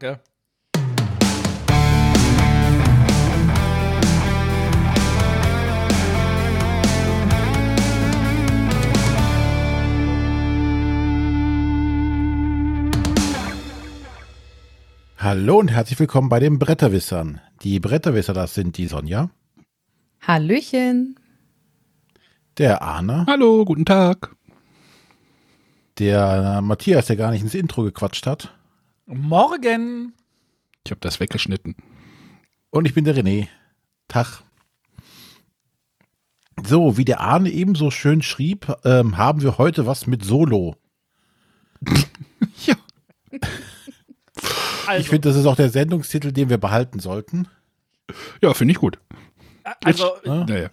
Ja. Hallo und herzlich willkommen bei den Bretterwissern. Die Bretterwisser, das sind die Sonja, Hallöchen. der Arne, Hallo, guten Tag. der Matthias, der gar nicht ins Intro gequatscht hat. Morgen. Ich habe das weggeschnitten. Und ich bin der René. Tag. So, wie der Arne ebenso schön schrieb, ähm, haben wir heute was mit Solo. Ja. Also, Ich finde, das ist auch der Sendungstitel, den wir behalten sollten. Ja, finde ich gut. also Ne? Naja.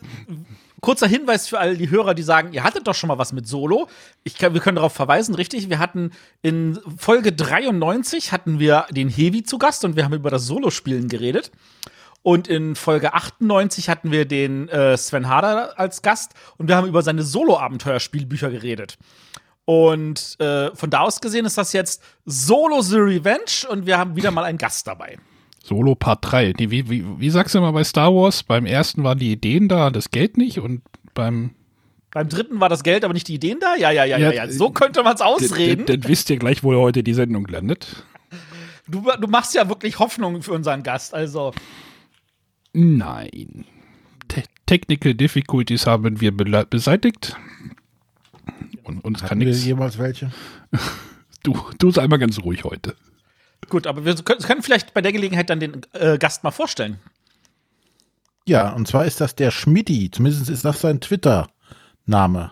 Kurzer Hinweis für all die Hörer, die sagen, ihr hattet doch schon mal was mit Solo. Ich wir können darauf verweisen, richtig? Wir hatten in Folge 93 hatten wir den Hevi zu Gast und wir haben über das Solo-Spielen geredet. Und in Folge 98 hatten wir den äh, Sven Harder als Gast und wir haben über seine Solo-Abenteuerspielbücher geredet. Und äh, von da aus gesehen ist das jetzt Solo The Revenge und wir haben wieder mal einen Gast dabei. Solo Part 3. Nee, wie, wie, wie sagst du immer bei Star Wars? Beim ersten waren die Ideen da, das Geld nicht und beim Beim dritten war das Geld, aber nicht die Ideen da? Ja, ja, ja, ja, Ja. So könnte man es ausreden. Dann, wisst ihr gleich, wo heute die Sendung landet. Du, du machst ja wirklich Hoffnung für unseren Gast. Also, Nein. Te Technical Difficulties haben wir beseitigt. Und uns kann nichts. jemals welche? Du, du sei mal ganz ruhig heute. Gut, aber wir können, vielleicht bei der Gelegenheit dann den äh, Gast mal vorstellen. Ja, und zwar ist das der Schmidti. Zumindest ist das sein Twitter-Name.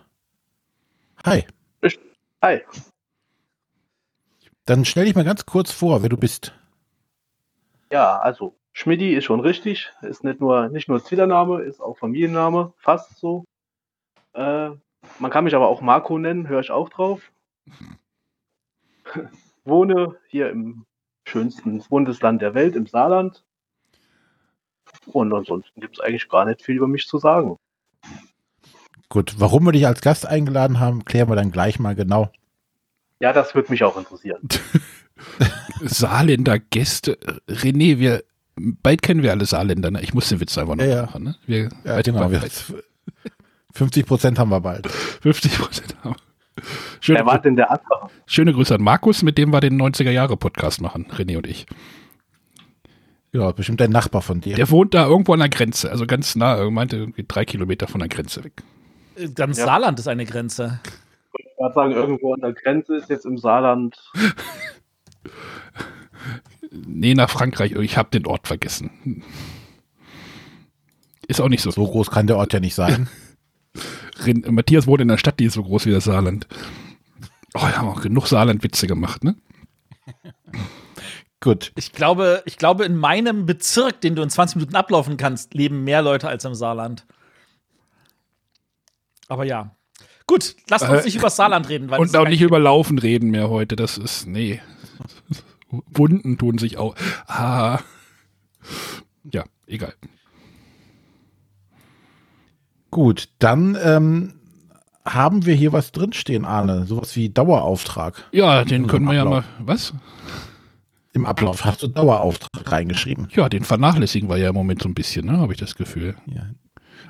Hi. Hi, Dann stell dich mal ganz kurz vor, wer du bist. ja, also Schmidti ist schon richtig, ist nicht nur nicht nur Twitter-Name, ist auch Familienname, fast so. Äh, man kann mich aber auch Marco nennen, höre ich auch drauf. Wohne hier im schönsten Bundesland der Welt, im Saarland. Und ansonsten gibt es eigentlich gar nicht viel über mich zu sagen. Gut, warum wir dich als Gast eingeladen haben, klären wir dann gleich mal genau. Ja, das würde mich auch interessieren. Saarländer Gäste. René, wir bald kennen wir alle Saarländer. Ne? Ich muss den Witz einfach noch Ja, ja. machen. Ne? Wir, Ja, bald- genau. Wir, bald- 50 Prozent haben wir bald. 50 Prozent haben. Schöne, Wer war denn der andere? schöne Grüße an Markus, mit dem wir den 90er-Jahre-Podcast machen, René und ich. Ja, bestimmt ein Nachbar von dir. Der wohnt da irgendwo an der Grenze, also ganz nah, er meinte irgendwie drei Kilometer von der Grenze weg. Ganz Ja. Saarland ist eine Grenze. Ich würde gerade sagen, irgendwo an der Grenze ist jetzt im Saarland. Nee, nach Frankreich, ich habe den Ort vergessen. Ist auch nicht so. so groß kann der Ort ja nicht sein. Matthias wohnt in einer Stadt, die ist so groß wie das Saarland. Oh, wir haben auch genug Saarland-Witze gemacht, ne? Gut. Ich glaube, ich glaube, in meinem Bezirk, den du in 20 Minuten ablaufen kannst, leben mehr Leute als im Saarland. Aber ja. Gut, lasst uns Äh, nicht über das Saarland reden. Und auch nicht über Laufen reden mehr heute. Das ist, nee. Wunden tun sich auch. Ah. Ja, egal. Gut, dann ähm, haben wir hier was drinstehen, Arne. Sowas wie Dauerauftrag. Ja, den können wir ja mal. Was? Im Ablauf hast du Dauerauftrag reingeschrieben. Ja, den vernachlässigen wir ja im Moment so ein bisschen, ne? Habe ich das Gefühl. Ja.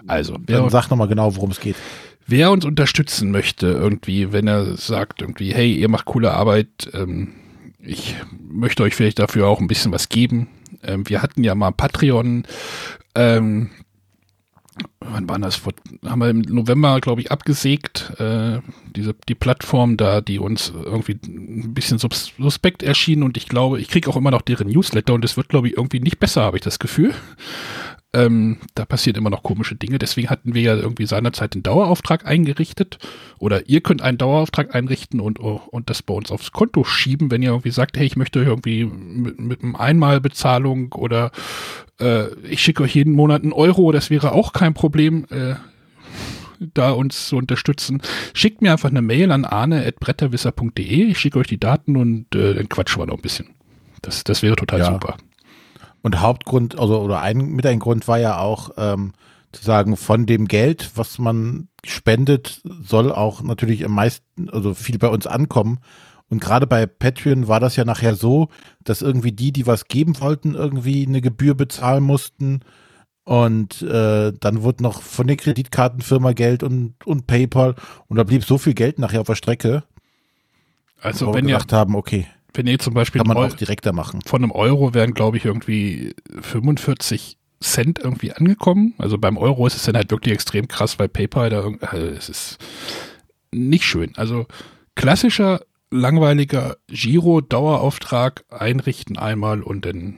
Also, wer, Dann sag nochmal genau, worum es geht. wer uns unterstützen möchte, irgendwie, wenn er sagt, irgendwie, hey, ihr macht coole Arbeit, ähm, ich möchte euch vielleicht dafür auch ein bisschen was geben. Ähm, wir hatten ja mal Patreon, ähm, wann war das? Vor, haben wir im November, glaube ich, abgesägt, äh, diese, die Plattform da, die uns irgendwie ein bisschen sus suspekt erschien und ich glaube, ich kriege auch immer noch deren Newsletter und es wird, glaube ich, irgendwie nicht besser, habe ich das Gefühl. Ähm, da passieren immer noch komische Dinge. Deswegen hatten wir ja irgendwie seinerzeit den Dauerauftrag eingerichtet. Oder ihr könnt einen Dauerauftrag einrichten und, und das bei uns aufs Konto schieben, wenn ihr irgendwie sagt, hey, ich möchte irgendwie mit, mit einem Einmalbezahlung oder äh, ich schicke euch jeden Monat einen Euro, das wäre auch kein Problem. Äh, da uns zu unterstützen, schickt mir einfach eine Mail an arne.bretterwisser.de. Ich schicke euch die Daten und äh, dann quatschen wir noch ein bisschen. Das, das wäre total Ja. super. Und Hauptgrund, also oder ein mit ein Grund war ja auch ähm, zu sagen, von dem Geld, was man spendet, soll auch natürlich am meisten, also viel bei uns ankommen. Und gerade bei Patreon war das ja nachher so, dass irgendwie die, die was geben wollten, irgendwie eine Gebühr bezahlen mussten. Und äh, dann wurde noch von der Kreditkartenfirma Geld und, und PayPal. Und da blieb so viel Geld nachher auf der Strecke, Also wenn wir ihr, gedacht haben, okay, wenn ihr zum Beispiel kann man auch direkter machen. von einem Euro wären, glaube ich, irgendwie 45 Cent irgendwie angekommen. Also beim Euro ist es dann halt wirklich extrem krass, weil PayPal da also es ist nicht schön. Also klassischer, langweiliger Giro-Dauerauftrag einrichten einmal und dann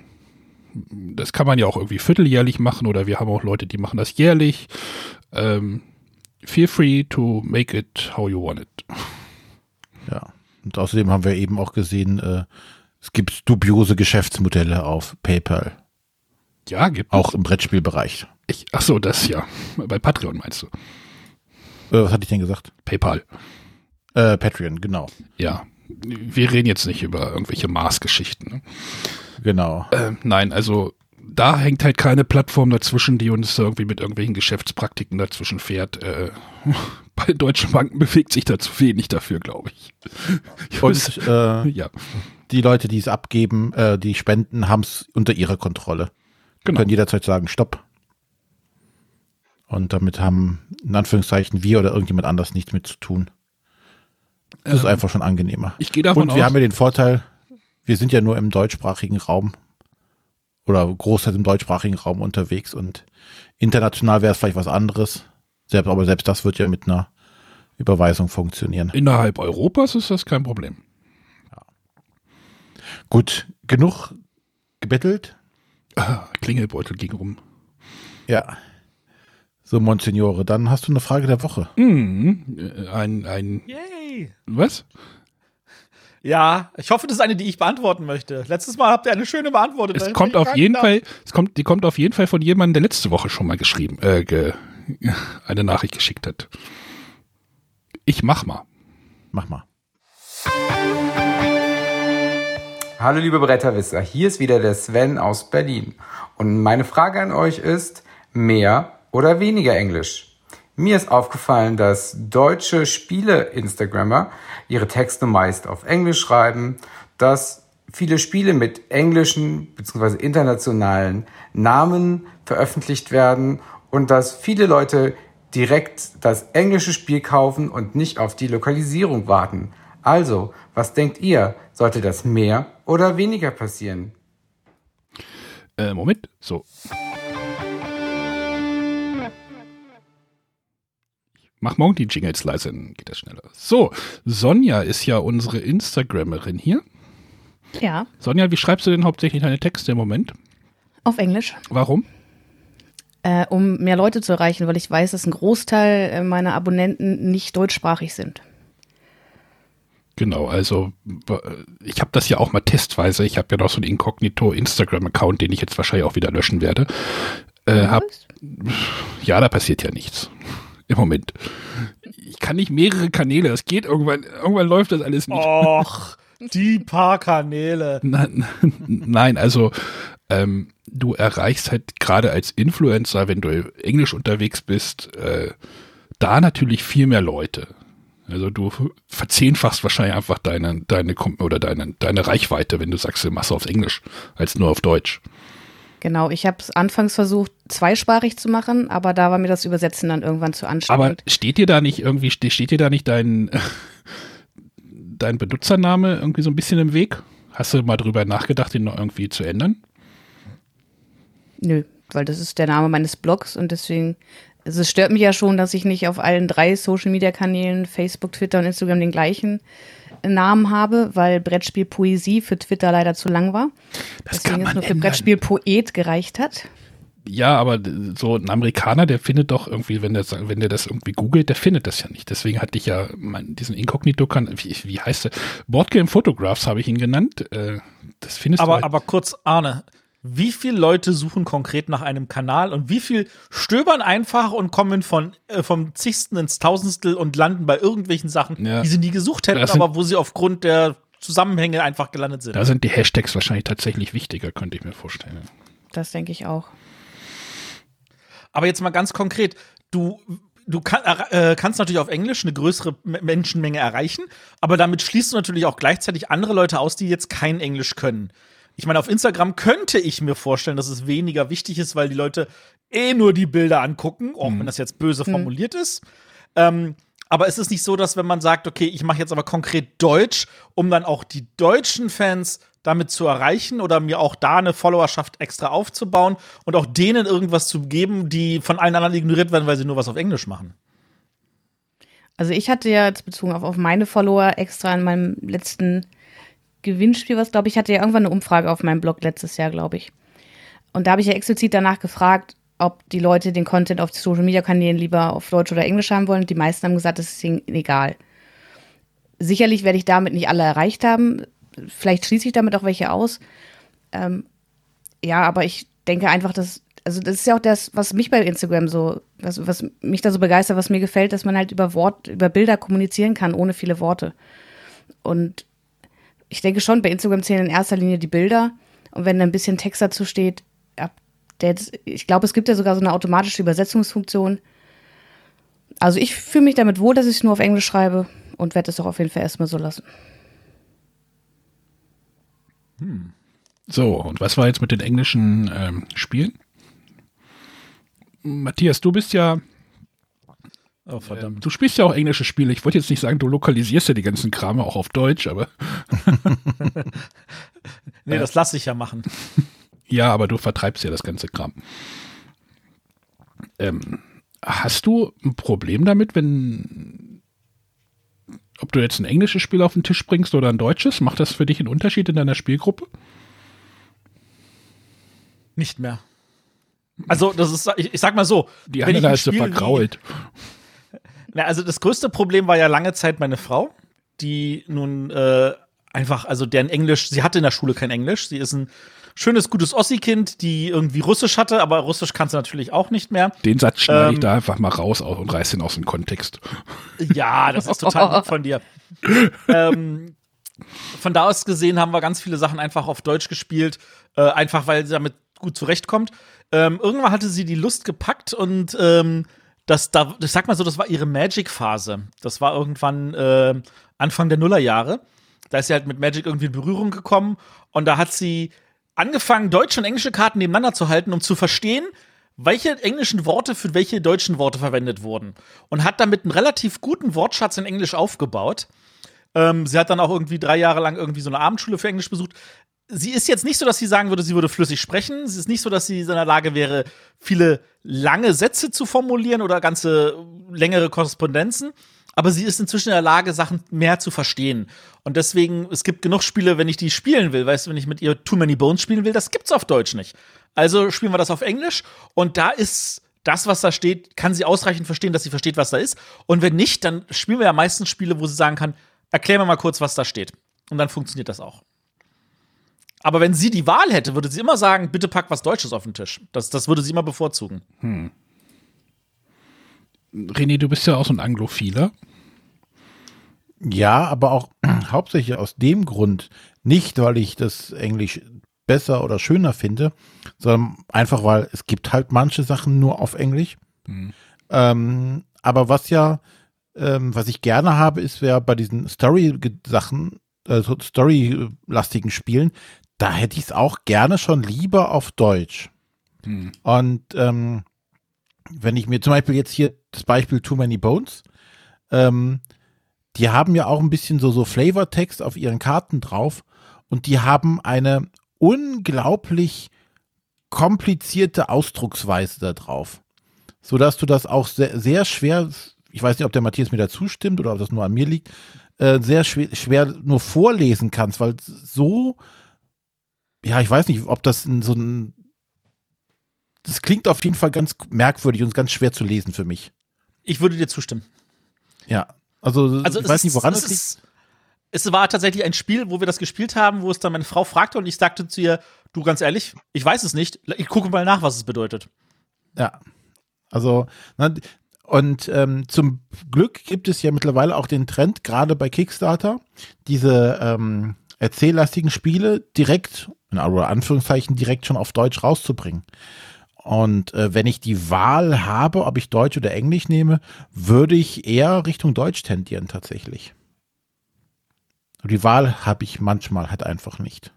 das kann man ja auch irgendwie vierteljährlich machen oder wir haben auch Leute, die machen das jährlich. Ähm, feel free to make it how you want it. Ja. Und außerdem haben wir eben auch gesehen, äh, es gibt dubiose Geschäftsmodelle auf PayPal, Ja, gibt auch es. im Brettspielbereich. Ich, ach so, das ja. Bei Patreon meinst du? Äh, was hatte ich denn gesagt? PayPal. Äh, Patreon, genau. Ja. Wir reden jetzt nicht über irgendwelche Maßgeschichten. Ne? Genau. Ähm, nein, also da hängt halt keine Plattform dazwischen, die uns irgendwie mit irgendwelchen Geschäftspraktiken dazwischen fährt. Äh, bei deutschen Banken bewegt sich da zu wenig dafür, glaube ich. ich weiß- Und äh, ja, die Leute, die es abgeben, äh, die spenden, haben es unter ihrer Kontrolle. genau. können jederzeit sagen, stopp. Und damit haben, in Anführungszeichen, wir oder irgendjemand anders nichts mit zu tun. Das ist Ähm, einfach schon angenehmer. Ich gehe davon Und aus. wir haben ja den Vorteil, wir sind ja nur im deutschsprachigen Raum oder großteils im deutschsprachigen Raum unterwegs und international wäre es vielleicht was anderes. Selbst, aber selbst das wird ja mit einer Überweisung funktionieren. innerhalb Europas ist das kein Problem. Gut, genug gebettelt. Ah, Klingelbeutel ging rum. Ja. So, Monsignore, dann hast du eine Frage der Woche. Mhm. Äh, Ein, ein, Yay! was? Ja, ich hoffe, das ist eine, die ich beantworten möchte. Letztes Mal habt ihr eine schöne beantwortet. Es kommt auf jeden Fall, es kommt, die kommt auf jeden Fall von jemandem, der letzte Woche schon mal geschrieben, äh, ge, eine Nachricht geschickt hat. Ich mach mal. Mach mal. Hallo liebe Bretterwisser, hier ist wieder der Sven aus Berlin. Und meine Frage an euch ist, mehr oder weniger Englisch? Mir ist aufgefallen, dass deutsche Spiele-Instagrammer ihre Texte meist auf Englisch schreiben, dass viele Spiele mit englischen bzw. internationalen Namen veröffentlicht werden und dass viele Leute direkt das englische Spiel kaufen und nicht auf die Lokalisierung warten. Also, was denkt ihr? Sollte das mehr oder weniger passieren? Äh, Moment, so. Mach morgen die Jingles leise, dann geht das schneller. So, Sonja ist ja unsere Instagrammerin hier. Ja, Sonja, wie schreibst du denn hauptsächlich deine Texte im Moment? auf Englisch, Warum? äh, um mehr Leute zu erreichen, weil ich weiß, dass ein Großteil äh, meiner Abonnenten nicht deutschsprachig sind. Genau, also ich habe das ja auch mal testweise. Ich habe ja noch so einen Inkognito Instagram-Account, den ich jetzt wahrscheinlich auch wieder löschen werde. Äh, hab, ja, da passiert ja nichts. Im Moment. Ich kann nicht mehrere Kanäle, das geht irgendwann, irgendwann läuft das alles nicht. Och, die paar Kanäle. Nein, nein, also ähm, du erreichst halt gerade als Influencer, wenn du englisch unterwegs bist, äh, da natürlich viel mehr Leute. Also du verzehnfachst wahrscheinlich einfach deine, deine oder deine, deine Reichweite, wenn du sagst, du machst auf Englisch, als nur auf Deutsch. Genau, ich habe es anfangs versucht, zweisprachig zu machen, aber da war mir das Übersetzen dann irgendwann zu Aber anstrengend. steht dir da nicht irgendwie, ste- steht dir da nicht dein, dein Benutzername irgendwie so ein bisschen im Weg? Hast du mal drüber nachgedacht, den noch irgendwie zu ändern? Nö, weil das ist der Name meines Blogs und deswegen, also es stört mich ja schon, dass ich nicht auf allen drei Social-Media-Kanälen, Facebook, Twitter und Instagram den gleichen Namen habe, weil Brettspiel Poesie für Twitter leider zu lang war. Das Deswegen kann es nur für ändern. Brettspiel Poet gereicht hat. Ja, aber so ein Amerikaner, der findet doch irgendwie, wenn der, wenn der das irgendwie googelt, der findet das ja nicht. Deswegen hatte ich ja mein, diesen inkognito kan wie, wie heißt der? Boardgame Photographs habe ich ihn genannt. Äh, das findest du Aber, halt, aber kurz, Arne, wie viele Leute suchen konkret nach einem Kanal und wie viel stöbern einfach und kommen von äh, vom zigsten ins Tausendstel und landen bei irgendwelchen Sachen, Ja. die sie nie gesucht hätten, sind- aber wo sie aufgrund der Zusammenhänge einfach gelandet sind. da sind die Hashtags wahrscheinlich tatsächlich wichtiger, könnte ich mir vorstellen. Das denke ich auch. Aber jetzt mal ganz konkret, du du kann, äh, kannst natürlich auf Englisch eine größere Menschenmenge erreichen, aber damit schließt du natürlich auch gleichzeitig andere Leute aus, die jetzt kein Englisch können. Ich meine, auf Instagram könnte ich mir vorstellen, dass es weniger wichtig ist, weil die Leute eh nur die Bilder angucken, auch mhm. wenn das jetzt böse formuliert mhm. ist. Ähm, aber es ist nicht so, dass wenn man sagt, okay, ich mache jetzt aber konkret Deutsch, um dann auch die deutschen Fans damit zu erreichen oder mir auch da eine Followerschaft extra aufzubauen und auch denen irgendwas zu geben, die von allen anderen ignoriert werden, weil sie nur was auf Englisch machen. Also ich hatte ja jetzt bezogen auf, auf meine Follower extra in meinem letzten Gewinnspiel, was glaube ich, hatte ja irgendwann eine Umfrage auf meinem Blog letztes Jahr, glaube ich. Und da habe ich ja explizit danach gefragt, ob die Leute den Content auf Social Media Kanälen lieber auf Deutsch oder Englisch haben wollen. Die meisten haben gesagt, das ist ihnen egal. Sicherlich werde ich damit nicht alle erreicht haben. Vielleicht schließe ich damit auch welche aus. Ähm, ja, aber ich denke einfach, dass, also das ist ja auch das, was mich bei Instagram so, was, was mich da so begeistert, was mir gefällt, dass man halt über Wort, über Bilder kommunizieren kann, ohne viele Worte. Und ich denke schon, bei Instagram zählen in erster Linie die Bilder. Und wenn da ein bisschen Text dazu steht, der, ich glaube, es gibt ja sogar so eine automatische Übersetzungsfunktion. Also ich fühle mich damit wohl, dass ich es nur auf Englisch schreibe und werde es auch auf jeden Fall erstmal so lassen. Hm. So, und was war jetzt mit den englischen ähm, Spielen? Matthias, du bist ja. Oh, verdammt. Du spielst ja auch englische Spiele. Ich wollte jetzt nicht sagen, du lokalisierst ja die ganzen Krame auch auf Deutsch, aber. nee, das lasse ich ja machen. Ja, aber du vertreibst ja das ganze Kram. Ähm, hast du ein Problem damit, wenn ob du jetzt ein englisches Spiel auf den Tisch bringst oder ein deutsches? Macht das für dich einen Unterschied in deiner Spielgruppe? Nicht mehr. Also, das ist, ich, ich sag mal so. Die andere hast du vergrault. Na, also, das größte Problem war ja lange Zeit meine Frau, die nun äh, einfach, also deren Englisch, sie hatte in der Schule kein Englisch. Sie ist ein schönes, gutes Ossi-Kind, die irgendwie Russisch hatte, aber Russisch kannst du natürlich auch nicht mehr. Den Satz schneide ähm, ich da einfach mal raus und reiß den aus dem Kontext. Ja, das ist total gut von dir. ähm, von da aus gesehen haben wir ganz viele Sachen einfach auf Deutsch gespielt, äh, einfach weil sie damit gut zurechtkommt. Ähm, irgendwann hatte sie die Lust gepackt und ähm, das, da, ich sag mal so, das war ihre Magic-Phase. Das war irgendwann äh, Anfang der Nullerjahre. Da ist sie halt mit Magic irgendwie in Berührung gekommen und da hat sie angefangen, deutsche und englische Karten nebeneinander zu halten, um zu verstehen, welche englischen Worte für welche deutschen Worte verwendet wurden. Und hat damit einen relativ guten Wortschatz in Englisch aufgebaut. Ähm, sie hat dann auch irgendwie drei Jahre lang irgendwie so eine Abendschule für Englisch besucht. Sie ist jetzt nicht so, dass sie sagen würde, sie würde flüssig sprechen. Sie ist nicht so, dass sie in der Lage wäre, viele lange Sätze zu formulieren oder ganze längere Korrespondenzen aber sie ist inzwischen in der Lage, Sachen mehr zu verstehen. Und deswegen, es gibt genug Spiele, wenn ich die spielen will, weißt du, wenn ich mit ihr Too Many Bones spielen will, das gibt's auf Deutsch nicht. Also spielen wir das auf Englisch und da ist das, was da steht, kann sie ausreichend verstehen, dass sie versteht, was da ist. Und wenn nicht, dann spielen wir ja meistens Spiele, wo sie sagen kann, erklär mir mal kurz, was da steht. Und dann funktioniert das auch. Aber wenn sie die Wahl hätte, würde sie immer sagen, bitte pack was Deutsches auf den Tisch. Das, das würde sie immer bevorzugen. Hm. René, du bist ja auch so ein Anglophiler. Ja, aber auch hauptsächlich aus dem Grund, nicht weil ich das Englisch besser oder schöner finde, sondern einfach weil es gibt halt manche Sachen nur auf Englisch. Mhm. Ähm, aber was ja, ähm, was ich gerne habe, ist ja bei diesen Story-Sachen, äh, Story-lastigen Spielen, da hätte ich es auch gerne schon lieber auf Deutsch. Mhm. Und ähm, wenn ich mir zum Beispiel jetzt hier das Beispiel Too Many Bones, ähm, die haben ja auch ein bisschen so, so Flavortext auf ihren Karten drauf und die haben eine unglaublich komplizierte Ausdrucksweise da drauf. Sodass du das auch sehr, sehr schwer, ich weiß nicht, ob der Matthias mir da zustimmt oder ob das nur an mir liegt, äh, sehr schwer, schwer nur vorlesen kannst, weil so, ja, ich weiß nicht, ob das so ein das klingt auf jeden Fall ganz merkwürdig und ganz schwer zu lesen für mich. Ich würde dir zustimmen. Ja, also, also ich weiß nicht, woran es liegt. Es war tatsächlich ein Spiel, wo wir das gespielt haben, wo es dann meine Frau fragte und ich sagte zu ihr, du ganz ehrlich, ich weiß es nicht, ich gucke mal nach, was es bedeutet. Ja, also na, und ähm, zum Glück gibt es ja mittlerweile auch den Trend, gerade bei Kickstarter, diese ähm, erzähllastigen Spiele direkt, in Anführungszeichen, direkt schon auf Deutsch rauszubringen. Und äh, wenn ich die Wahl habe, ob ich Deutsch oder Englisch nehme, würde ich eher Richtung Deutsch tendieren tatsächlich. Aber die Wahl habe ich manchmal halt einfach nicht.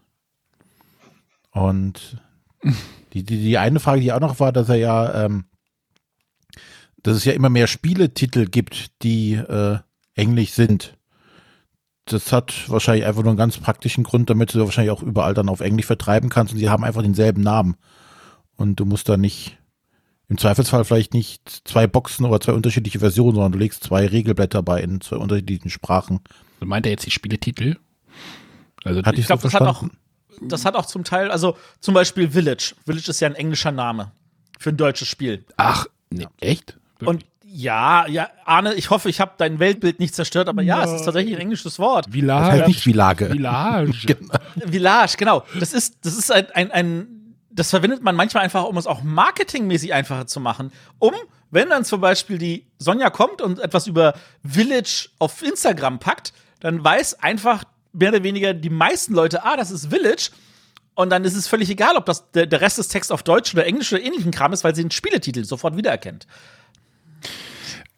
Und die, die, die eine Frage, die auch noch war, dass er ja, ähm, dass es ja immer mehr Spieletitel gibt, die äh, englisch sind. Das hat wahrscheinlich einfach nur einen ganz praktischen Grund, damit du wahrscheinlich auch überall dann auf Englisch vertreiben kannst und sie haben einfach denselben Namen. Und du musst da nicht, im Zweifelsfall vielleicht nicht zwei Boxen oder zwei unterschiedliche Versionen, sondern du legst zwei Regelblätter bei in zwei unterschiedlichen Sprachen. So meint er jetzt die Spieletitel? Also Hatte ich, Ich glaube, so das hat auch, verstanden? das hat auch zum Teil, also zum Beispiel Village. Village ist ja ein englischer Name für ein deutsches Spiel. ach, nee, echt? Und ja, ja, Arne, ich hoffe, ich habe dein Weltbild nicht zerstört, aber ja, es ist tatsächlich ein englisches Wort. Das Village. heißt nicht Village. Village. Village, genau. Das ist, das ist ein, ein, ein, das verwendet man manchmal einfach, um es auch marketingmäßig einfacher zu machen. Um, wenn dann zum Beispiel die Sonja kommt und etwas über Village auf Instagram packt, dann weiß einfach mehr oder weniger die meisten Leute, ah, das ist Village. Und dann ist es völlig egal, ob das der, der Rest des Texts auf Deutsch oder Englisch oder ähnlichen Kram ist, weil sie den Spieletitel sofort wiedererkennt.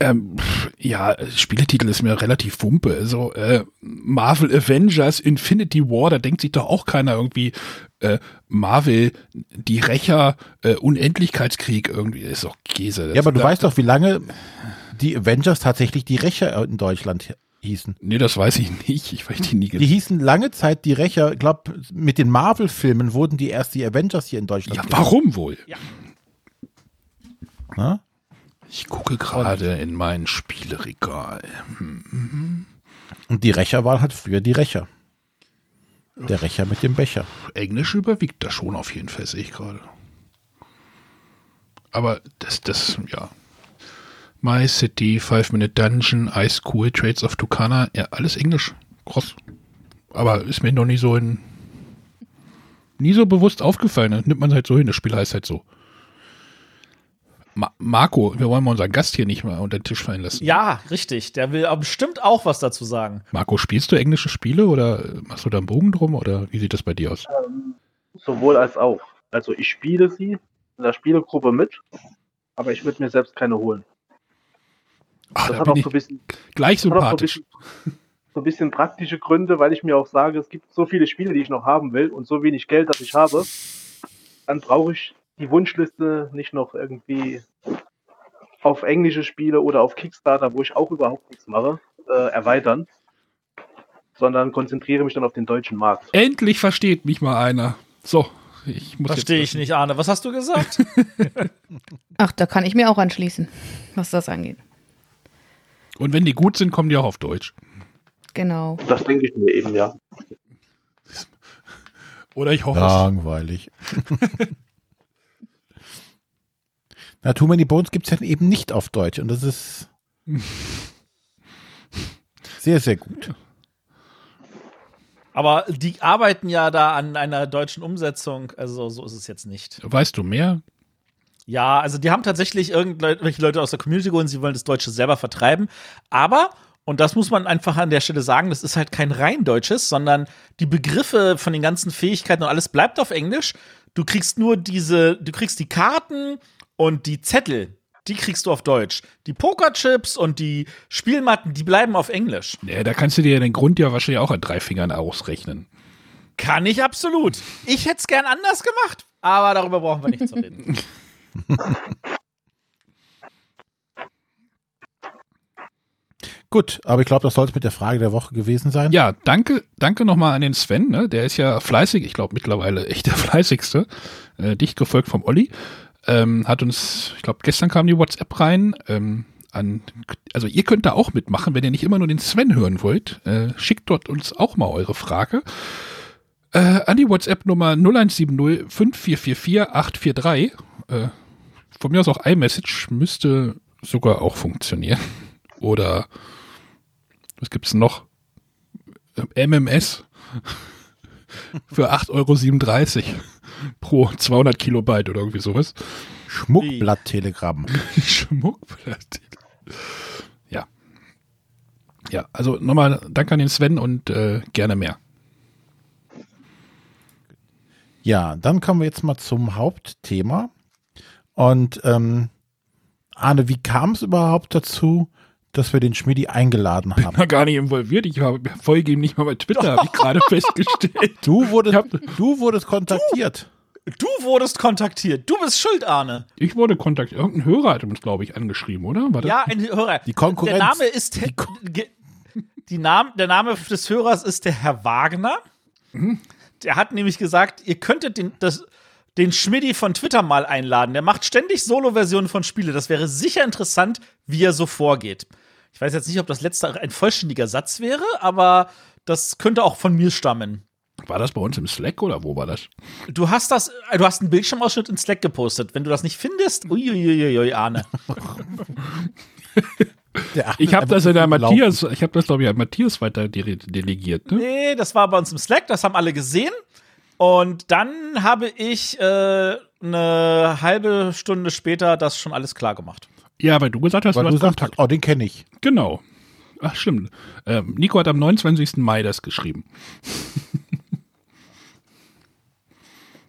Ähm, ja, Spieletitel ist mir relativ wumpe. Also äh, Marvel Avengers Infinity War, da denkt sich doch auch keiner irgendwie äh, Marvel, die Rächer, äh, Unendlichkeitskrieg irgendwie. Das ist doch Käse. Das- Ja, aber du da- weißt doch, wie lange die Avengers tatsächlich die Rächer in Deutschland hießen. Nee, das weiß ich nicht. Ich weiß die nie Die gesehen. hießen lange Zeit die Rächer. Ich glaube, mit den Marvel-Filmen wurden die erst die Avengers hier in Deutschland. Ja, warum wohl? Ne? Ich gucke gerade in mein Spieleregal. Und die Rächer waren halt früher die Rächer. Der Rächer mit dem Becher. Englisch überwiegt das schon auf jeden Fall, sehe ich gerade. Aber das, das, ja. My City, Five Minute Dungeon, Ice Cool, Trades of Tucana, ja, alles Englisch. Groß. Aber ist mir noch nie so in. Nie so bewusst aufgefallen. Das nimmt man halt so hin. Das Spiel heißt halt so. Ma Marco, wir wollen mal unseren Gast hier nicht mal unter den Tisch fallen lassen. Ja, richtig. Der will aber bestimmt auch was dazu sagen. Marco, spielst du englische Spiele oder machst du da einen Bogen drum oder wie sieht das bei dir aus? Ähm, sowohl als auch. Also ich spiele sie in der Spielegruppe mit, aber ich würde mir selbst keine holen. Ach, Das da hat bin auch ich so ein bisschen, gleich hat auch so ein sympathisch. bisschen, so ein bisschen praktische Gründe, weil ich mir auch sage, es gibt so viele Spiele, die ich noch haben will und so wenig Geld, das ich habe, dann brauche ich die Wunschliste nicht noch irgendwie auf englische Spiele oder auf Kickstarter, wo ich auch überhaupt nichts mache, äh, erweitern, sondern konzentriere mich dann auf den deutschen Markt. Endlich versteht mich mal einer. So, ich muss Verstehe ich nicht, Arne. Was hast du gesagt? Ach, da kann ich mir auch anschließen, was das angeht. Und wenn die gut sind, kommen die auch auf Deutsch. Genau. Das denke ich mir eben, ja. Oder ich hoffe Langweilig. Na, Too Many Bones gibt es ja eben nicht auf Deutsch und das ist sehr, sehr gut. Aber die arbeiten ja da an einer deutschen Umsetzung. Also so ist es jetzt nicht. Weißt du mehr? Ja, also die haben tatsächlich irgendwelche Leute aus der Community geholt, sie wollen das Deutsche selber vertreiben. Aber, und das muss man einfach an der Stelle sagen, das ist halt kein rein Deutsches, sondern die Begriffe von den ganzen Fähigkeiten und alles bleibt auf Englisch. Du kriegst nur diese, du kriegst die Karten und die Zettel, die kriegst du auf Deutsch. Die Pokerchips und die Spielmatten, die bleiben auf Englisch. Nee, da kannst du dir den Grund ja wahrscheinlich auch an drei Fingern ausrechnen. Kann ich absolut. Ich hätte es gern anders gemacht, aber darüber brauchen wir nicht zu reden. Gut, aber ich glaube, das sollte mit der Frage der Woche gewesen sein. Ja, danke, danke nochmal an den Sven, ne? Der ist ja fleißig, ich glaube mittlerweile echt der fleißigste. Äh, dicht gefolgt vom Olli. Ähm, hat uns, ich glaube, gestern kam die WhatsApp rein. Ähm, an, also ihr könnt da auch mitmachen, wenn ihr nicht immer nur den Sven hören wollt. Äh, schickt dort uns auch mal eure Frage. Äh, an die WhatsApp-Nummer 0170 5444 843. Äh, von mir aus auch iMessage müsste sogar auch funktionieren. Oder was gibt's noch? MMS für 8,37 Euro pro 200 Kilobyte oder irgendwie sowas. Schmuckblatt-Telegramm. Schmuckblatt. Ja. Ja, also nochmal Dank an den Sven und äh, gerne mehr. Ja, dann kommen wir jetzt mal zum Hauptthema. Und ähm, Arne, wie kam es überhaupt dazu, dass wir den Schmidi eingeladen haben? War gar nicht involviert. Ich habe- folge ihm nicht mal bei Twitter, habe ich gerade festgestellt. Du wurdest, Ich hab- du wurdest kontaktiert. Du wurdest kontaktiert. Du bist schuld, Arne. Ich wurde kontaktiert. Irgendein Hörer hat uns, glaube ich, angeschrieben, oder? War das? Ja, ein Hörer. Die Konkurrenz. Der Name ist Die die, die Name, der Name des Hörers ist der Herr Wagner. Der hat nämlich gesagt, ihr könntet den, das, den Schmidti von Twitter mal einladen. Der macht ständig Solo-Versionen von Spiele. Das wäre sicher interessant, wie er so vorgeht. Ich weiß jetzt nicht, ob das letzte ein vollständiger Satz wäre, aber das könnte auch von mir stammen. War das bei uns im Slack oder wo war das? Du hast das, äh, du hast einen Bildschirmausschnitt in Slack gepostet. Wenn du das nicht findest, uiuiuiui, Arne. Der Arne Ich habe das in der. Matthias, ich habe das, glaube ich, an Matthias weiter de delegiert. Ne? Nee, das war bei uns im Slack, das haben alle gesehen. Und dann habe ich äh, eine halbe Stunde später das schon alles klar gemacht. Ja, weil du gesagt hast, Weil du du hast Kontakt. oh, den kenne ich. Genau. Ach, stimmt. Ähm, Nico hat am 29. Mai das geschrieben.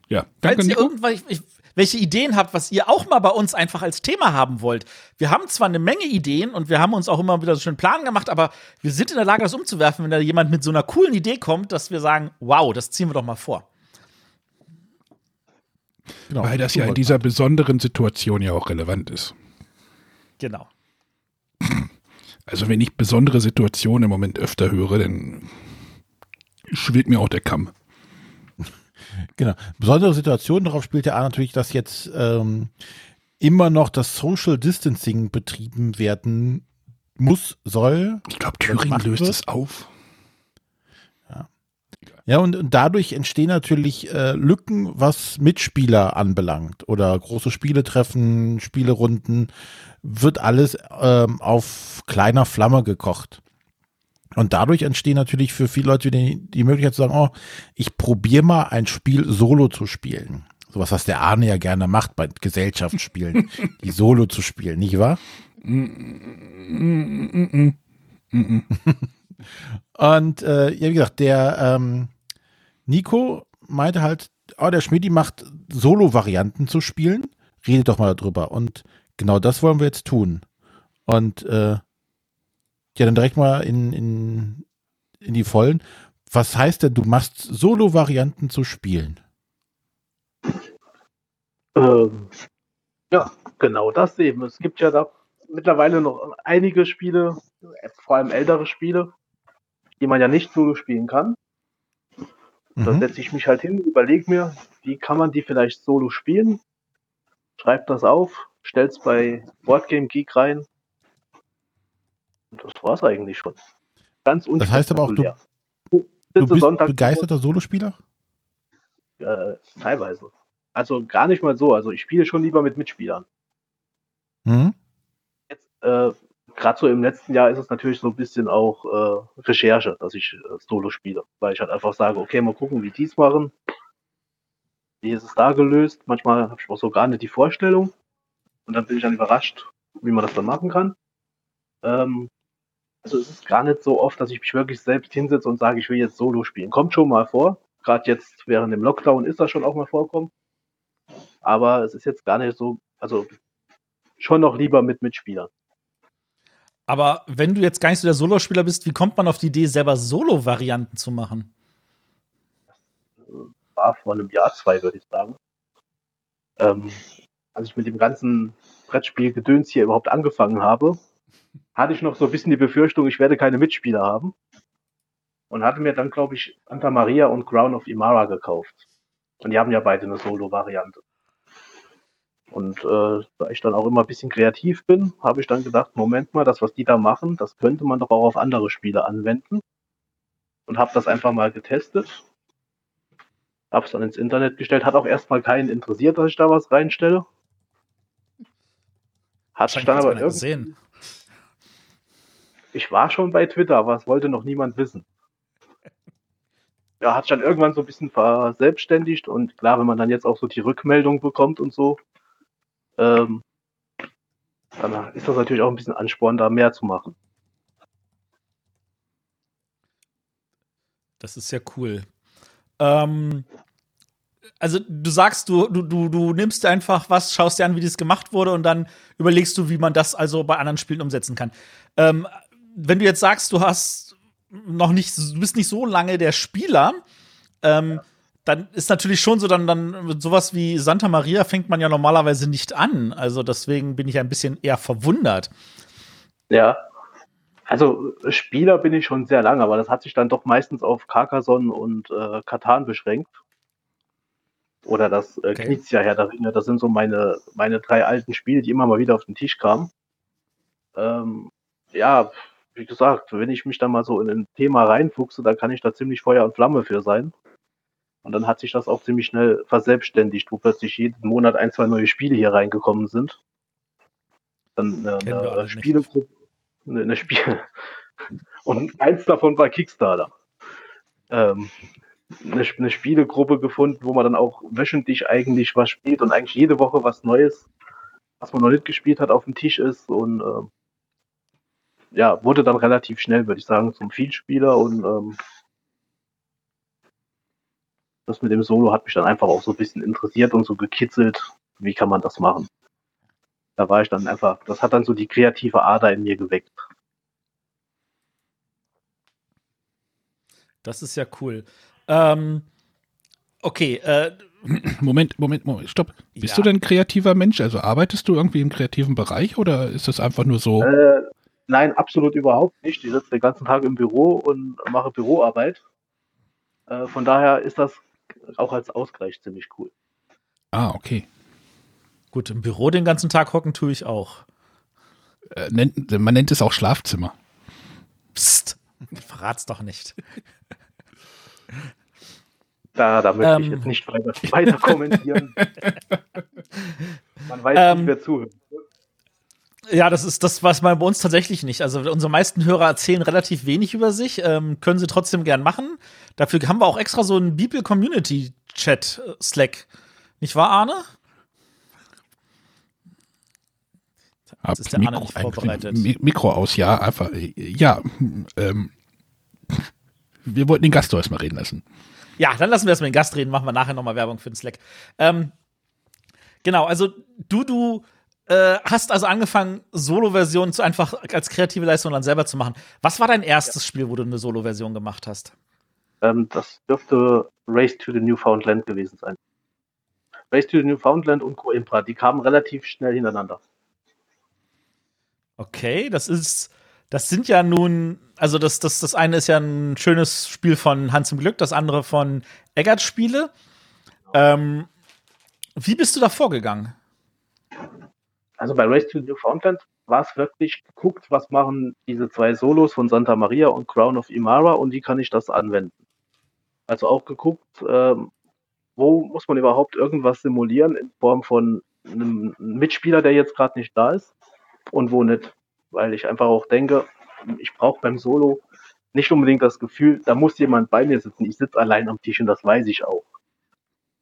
ja, danke, Falls ihr Nico. irgendwelche ich- welche Ideen habt, was ihr auch mal bei uns einfach als Thema haben wollt. Wir haben zwar eine Menge Ideen und wir haben uns auch immer wieder so schön Plan gemacht, aber wir sind in der Lage, das umzuwerfen, wenn da jemand mit so einer coolen Idee kommt, dass wir sagen, wow, das ziehen wir doch mal vor. Genau. Weil das ja in dieser besonderen Situation ja auch relevant ist. Genau. Also wenn ich besondere Situationen im Moment öfter höre, dann schwillt mir auch der Kamm. Genau. Besondere Situation, darauf spielt ja natürlich, dass jetzt ähm, immer noch das Social Distancing betrieben werden muss, soll. Ich glaube, Thüringen löst wird. es auf. Ja, und, und dadurch entstehen natürlich äh, Lücken, was Mitspieler anbelangt. Oder große Spieletreffen, Spielerunden, wird alles ähm, auf kleiner Flamme gekocht. Und dadurch entstehen natürlich für viele Leute die, die Möglichkeit zu sagen, oh, ich probiere mal ein Spiel solo zu spielen. Sowas, was der Arne ja gerne macht bei Gesellschaftsspielen, die solo zu spielen, nicht wahr? Und äh, ja, wie gesagt, der ähm, Nico meinte halt, oh, der Schmidi macht Solo-Varianten zu spielen. Redet doch mal darüber. Und genau das wollen wir jetzt tun. Und äh, ja, dann direkt mal in, in, in die Vollen. Was heißt denn, du machst Solo-Varianten zu spielen? Ähm, ja, genau das eben. Es gibt ja da mittlerweile noch einige Spiele, vor allem ältere Spiele, die man ja nicht solo spielen kann. Da Mhm. setze ich mich halt hin, überlege mir, wie kann man die vielleicht solo spielen, schreib das auf, stell's bei Boardgame Geek rein. Und das war's eigentlich schon. Ganz Das heißt aber auch, du-. Du bist Sonntag- begeisterter Solospieler? Äh, teilweise. Also gar nicht mal so. Also ich spiele schon lieber mit Mitspielern. Mhm. Jetzt, äh, gerade so im letzten Jahr ist es natürlich so ein bisschen auch äh, Recherche, dass ich äh, Solo spiele. Weil ich halt einfach sage, okay, mal gucken, wie die es machen. Wie ist es da gelöst? Manchmal habe ich auch so gar nicht die Vorstellung. Und dann bin ich dann überrascht, wie man das dann machen kann. Ähm, also es ist gar nicht so oft, dass ich mich wirklich selbst hinsetze und sage, ich will jetzt Solo spielen. Kommt schon mal vor. Gerade jetzt während dem Lockdown ist das schon auch mal vorkommen. Aber es ist jetzt gar nicht so, also schon noch lieber mit Mitspielern. Aber wenn du jetzt gar nicht so der Solospieler bist, wie kommt man auf die Idee, selber Solo-Varianten zu machen? war vor einem Jahr, zwei, würde ich sagen. Ähm, als ich mit dem ganzen Brettspiel-Gedöns hier überhaupt angefangen habe, hatte ich noch so ein bisschen die Befürchtung, ich werde keine Mitspieler haben. Und hatte mir dann, glaube ich, Santa Maria und Crown of Imara gekauft. Und die haben ja beide eine Solo-Variante. Und äh, da ich dann auch immer ein bisschen kreativ bin, habe ich dann gedacht, Moment mal, das, was die da machen, das könnte man doch auch auf andere Spiele anwenden. Und habe das einfach mal getestet Hab's dann ins Internet gestellt, hat auch erstmal keinen interessiert, dass ich da was reinstelle. Hat dann aber irgendwie. gesehen. Ich war schon bei Twitter, aber es wollte noch niemand wissen. Ja, hat dann irgendwann so ein bisschen verselbstständigt und klar, wenn man dann jetzt auch so die Rückmeldung bekommt und so, ähm, dann ist das natürlich auch ein bisschen Ansporn, da mehr zu machen. Das ist ja cool. Ähm, also du sagst, du, du, du, du nimmst einfach was, schaust dir an, wie das gemacht wurde und dann überlegst du, wie man das also bei anderen Spielen umsetzen kann. Ähm, wenn du jetzt sagst, du hast noch nicht, du bist nicht so lange der Spieler, ähm, dann ist natürlich schon so, dann, dann sowas wie Santa Maria fängt man ja normalerweise nicht an. Also deswegen bin ich ein bisschen eher verwundert. Ja. Also Spieler bin ich schon sehr lange, aber das hat sich dann doch meistens auf Carcassonne und äh, Katan beschränkt. Oder das äh, Okay. Knizia Herr der Ringe. Das sind so meine, meine drei alten Spiele, die immer mal wieder auf den Tisch kamen. Ähm, ja, wie gesagt, wenn ich mich da mal so in ein Thema reinfuchse, dann kann ich da ziemlich Feuer und Flamme für sein. Und dann hat sich das auch ziemlich schnell verselbstständigt, wo plötzlich jeden Monat ein, zwei neue Spiele hier reingekommen sind. Dann eine, alle eine nicht. Spielegruppe, eine, eine Spiel und eins davon war Kickstarter. Ähm, eine, eine Spielegruppe gefunden, wo man dann auch wöchentlich eigentlich was spielt und eigentlich jede Woche was Neues, was man noch nicht gespielt hat, auf dem Tisch ist und ähm, ja, wurde dann relativ schnell, würde ich sagen, zum Vielspieler und ähm, das mit dem Solo hat mich dann einfach auch so ein bisschen interessiert und so gekitzelt, wie kann man das machen. Da war ich dann einfach, das hat dann so die kreative Ader in mir geweckt. Das ist ja cool. Ähm, okay, äh, Moment, Moment, Moment, stopp. Bist Ja. du denn ein kreativer Mensch? Also arbeitest du irgendwie im kreativen Bereich oder ist das einfach nur so? Äh, nein, absolut überhaupt nicht. Ich sitze den ganzen Tag im Büro und mache Büroarbeit. Äh, von daher ist das auch als Ausgleich ziemlich cool. Ah, okay. gut, im Büro den ganzen Tag hocken tue ich auch. Äh, nennt, man nennt es auch Schlafzimmer. Psst, verrat's doch nicht. Da, da möchte ich Ähm. jetzt nicht weiter, weiter kommentieren. Man weiß Ähm. nicht, wer zuhört. Ja, das ist das, was man bei uns tatsächlich nicht. Also unsere meisten Hörer erzählen relativ wenig über sich, ähm, können sie trotzdem gern machen. Dafür haben wir auch extra so einen Beeple Community Chat Slack. Nicht wahr, Arne? Hab ist der Arne nicht vorbereitet. Mi Mikro aus, ja, einfach. äh, Ja, ähm, wir wollten den Gast doch erstmal reden lassen. Ja, dann lassen wir erstmal den Gast reden, machen wir nachher nochmal Werbung für den Slack. Ähm, genau, also du, du äh, hast also angefangen, Solo-Versionen zu einfach als kreative Leistung dann selber zu machen. Was war dein erstes Spiel, wo du eine Solo-Version gemacht hast? Ähm, das dürfte Race to the Newfoundland gewesen sein. Race to the Newfoundland und Coimbra, die kamen relativ schnell hintereinander. Okay, das ist, das sind ja nun, also das, das, das eine ist ja ein schönes Spiel von Hans im Glück, das andere von Eggert Spiele. Ähm, wie bist du da vorgegangen? Also bei Race to Newfoundland war es wirklich geguckt, was machen diese zwei Solos von Santa Maria und Crown of Imara und wie kann ich das anwenden. Also auch geguckt, ähm, wo muss man überhaupt irgendwas simulieren in Form von einem Mitspieler, der jetzt gerade nicht da ist und wo nicht. Weil ich einfach auch denke, ich brauche beim Solo nicht unbedingt das Gefühl, da muss jemand bei mir sitzen. Ich sitze allein am Tisch und das weiß ich auch.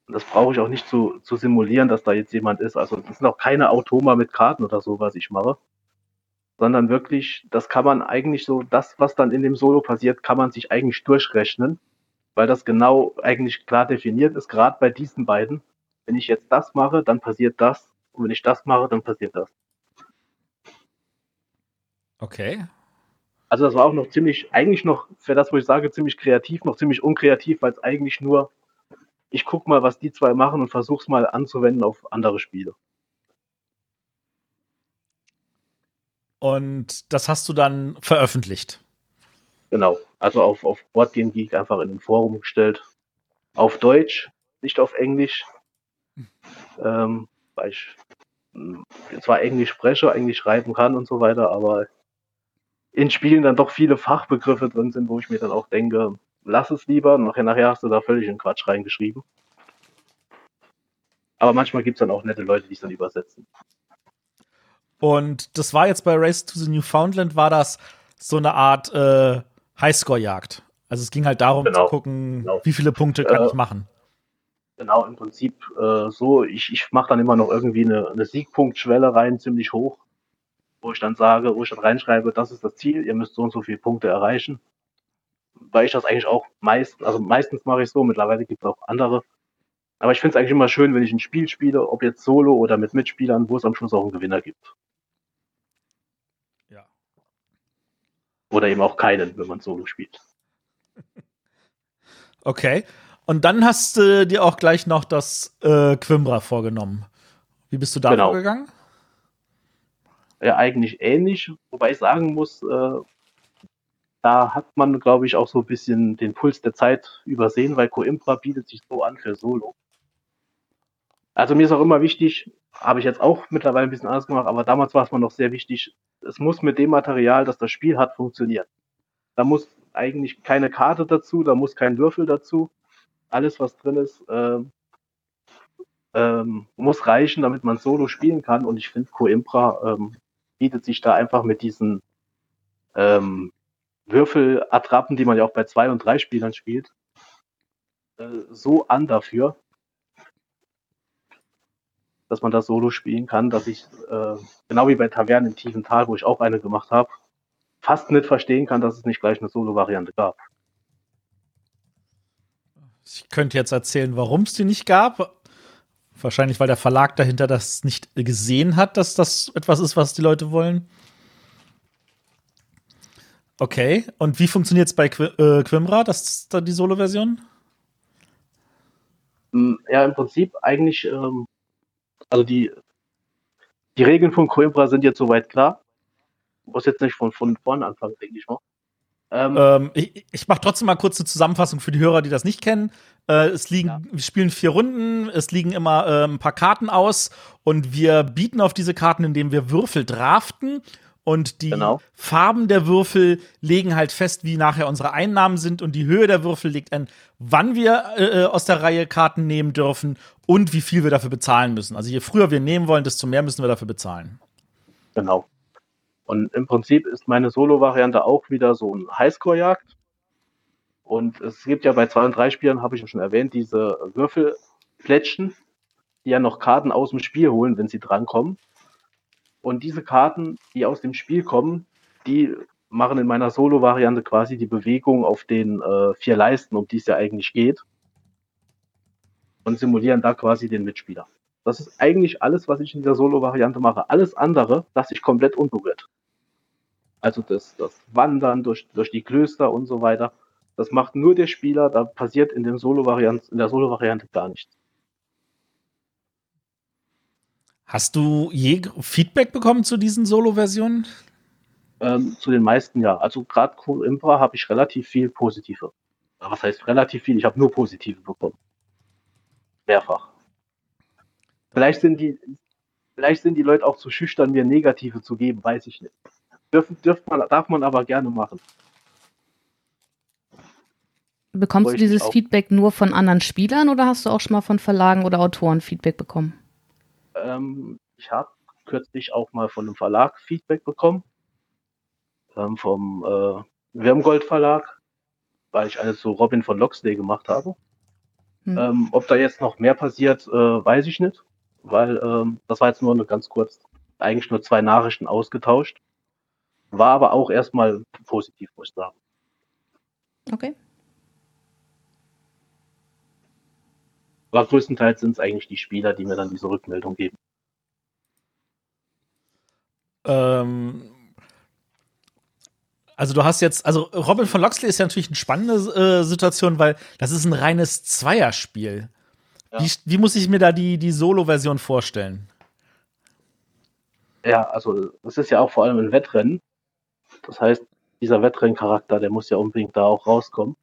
Und das brauche ich auch nicht zu, zu simulieren, dass da jetzt jemand ist. Also das sind auch keine Automa mit Karten oder so, was ich mache. Sondern wirklich, das kann man eigentlich so, das, was dann in dem Solo passiert, kann man sich eigentlich durchrechnen, weil das genau eigentlich klar definiert ist, gerade bei diesen beiden. Wenn ich jetzt das mache, dann passiert das. Und wenn ich das mache, dann passiert das. Okay. Also das war auch noch ziemlich, eigentlich noch, für das, wo ich sage, ziemlich kreativ, noch ziemlich unkreativ, weil es eigentlich nur, ich guck mal, was die zwei machen und versuch's mal anzuwenden auf andere Spiele. Und das hast du dann veröffentlicht. Genau. Also auf, auf Boardgame Geek einfach in den Forum gestellt. Auf Deutsch, nicht auf Englisch. Ähm, weil ich mh, zwar Englisch spreche, Englisch schreiben kann und so weiter, aber in Spielen dann doch viele Fachbegriffe drin sind, wo ich mir dann auch denke, lass es lieber. Nachher, nachher hast du da völlig in Quatsch reingeschrieben. Aber manchmal gibt es dann auch nette Leute, die es dann übersetzen. Und das war jetzt bei Race to the Newfoundland, war das so eine Art äh, Highscore-Jagd. Also es ging halt darum Genau, zu gucken, genau. wie viele Punkte kann Äh, ich machen. Genau, im Prinzip äh, so. Ich, ich mache dann immer noch irgendwie eine, eine Siegpunktschwelle rein, ziemlich hoch, wo ich dann sage, wo ich dann reinschreibe, das ist das Ziel, ihr müsst so und so viele Punkte erreichen. Weil ich das eigentlich auch meist, also meistens mache ich so, mittlerweile gibt es auch andere, Aber ich finde es eigentlich immer schön, wenn ich ein Spiel spiele, ob jetzt solo oder mit Mitspielern, wo es am Schluss auch einen Gewinner gibt. Ja. Oder eben auch keinen, wenn man solo spielt. Okay. Und dann hast du dir auch gleich noch das äh, Quimbra vorgenommen. Wie bist du da Genau. vorgegangen? Ja, eigentlich ähnlich, wobei ich sagen muss, äh, da hat man, glaube ich, auch so ein bisschen den Puls der Zeit übersehen, weil Coimbra bietet sich so an für Solo. Also mir ist auch immer wichtig, habe ich jetzt auch mittlerweile ein bisschen anders gemacht, aber damals war es mir noch sehr wichtig, es muss mit dem Material, das das Spiel hat, funktionieren. Da muss eigentlich keine Karte dazu, da muss kein Würfel dazu. Alles, was drin ist, ähm, ähm, muss reichen, damit man Solo spielen kann. Und ich finde, Coimbra ähm, bietet sich da einfach mit diesen ähm, Würfelattrappen, die man ja auch bei zwei und drei Spielern spielt, äh, so an dafür, dass man das Solo spielen kann, dass ich, äh, genau wie bei Tavernen im tiefen Tal, wo ich auch eine gemacht habe, fast nicht verstehen kann, dass es nicht gleich eine Solo-Variante gab. Ich könnte jetzt erzählen, warum es die nicht gab. Wahrscheinlich, weil der Verlag dahinter das nicht gesehen hat, dass das etwas ist, was die Leute wollen. Okay, und wie funktioniert es bei Qu äh, Quimbra, das da die Solo-Version? Mm, Ja, im Prinzip eigentlich, ähm, also die, die Regeln von Coimbra sind jetzt soweit klar. Muss jetzt nicht von, von vorne anfangen, denke ich mal. Ähm, Ähm, ich ich mache trotzdem mal kurz eine Zusammenfassung für die Hörer, die das nicht kennen. Äh, es liegen, Ja. wir spielen vier Runden, es liegen immer äh, ein paar Karten aus und wir bieten auf diese Karten, indem wir Würfel draften und die Genau. Farben der Würfel legen halt fest, wie nachher unsere Einnahmen sind und die Höhe der Würfel legt an, wann wir äh, aus der Reihe Karten nehmen dürfen und wie viel wir dafür bezahlen müssen. Also je früher wir nehmen wollen, desto mehr müssen wir dafür bezahlen. Genau. Und im Prinzip ist meine Solo-Variante auch wieder so ein Highscore-Jagd. Und es gibt ja bei zwei und drei Spielern, habe ich schon erwähnt, diese Würfelplättchen, die ja noch Karten aus dem Spiel holen, wenn sie drankommen. Und diese Karten, die aus dem Spiel kommen, die machen in meiner Solo-Variante quasi die Bewegung auf den äh, vier Leisten, um die es ja eigentlich geht. Und simulieren da quasi den Mitspieler. Das ist eigentlich alles, was ich in dieser Solo-Variante mache. Alles andere lasse ich komplett unberührt. Also das, das Wandern durch, durch die Klöster und so weiter. Das macht nur der Spieler, da passiert in, dem Solo-Variante, in der Solo-Variante gar nichts. Hast du je Feedback bekommen zu diesen Solo-Versionen? Ähm, zu den meisten ja. Also gerade Impra habe ich relativ viel positive. Aber Was heißt relativ viel? Ich habe nur positive bekommen. Mehrfach. Vielleicht sind die, vielleicht sind die Leute auch zu schüchtern, mir negative zu geben, weiß ich nicht. Dürfen, dürft man, darf man aber gerne machen. Bekommst du dieses. Feedback nur von anderen Spielern oder hast du auch schon mal von Verlagen oder Autoren Feedback bekommen? Ähm, ich habe kürzlich auch mal von einem Verlag Feedback bekommen. Ähm, vom äh, Wirmgold Verlag, weil ich eine zu Robin von Loxley gemacht habe. Hm. Ähm, ob da jetzt noch mehr passiert, äh, weiß ich nicht, weil ähm, das war jetzt nur eine ganz kurz, eigentlich nur zwei Nachrichten ausgetauscht. War aber auch erstmal positiv, muss ich sagen. Okay. Aber größtenteils sind es eigentlich die Spieler, die mir dann diese Rückmeldung geben. Ähm, also du hast jetzt, also Robin von Loxley ist ja natürlich eine spannende äh, Situation, weil das ist ein reines Zweierspiel. Ja. Wie, wie muss ich mir da die, die Solo-Version vorstellen? Ja, also es ist ja auch vor allem ein Wettrennen. Das heißt, dieser Wettrenncharakter, der muss ja unbedingt da auch rauskommen.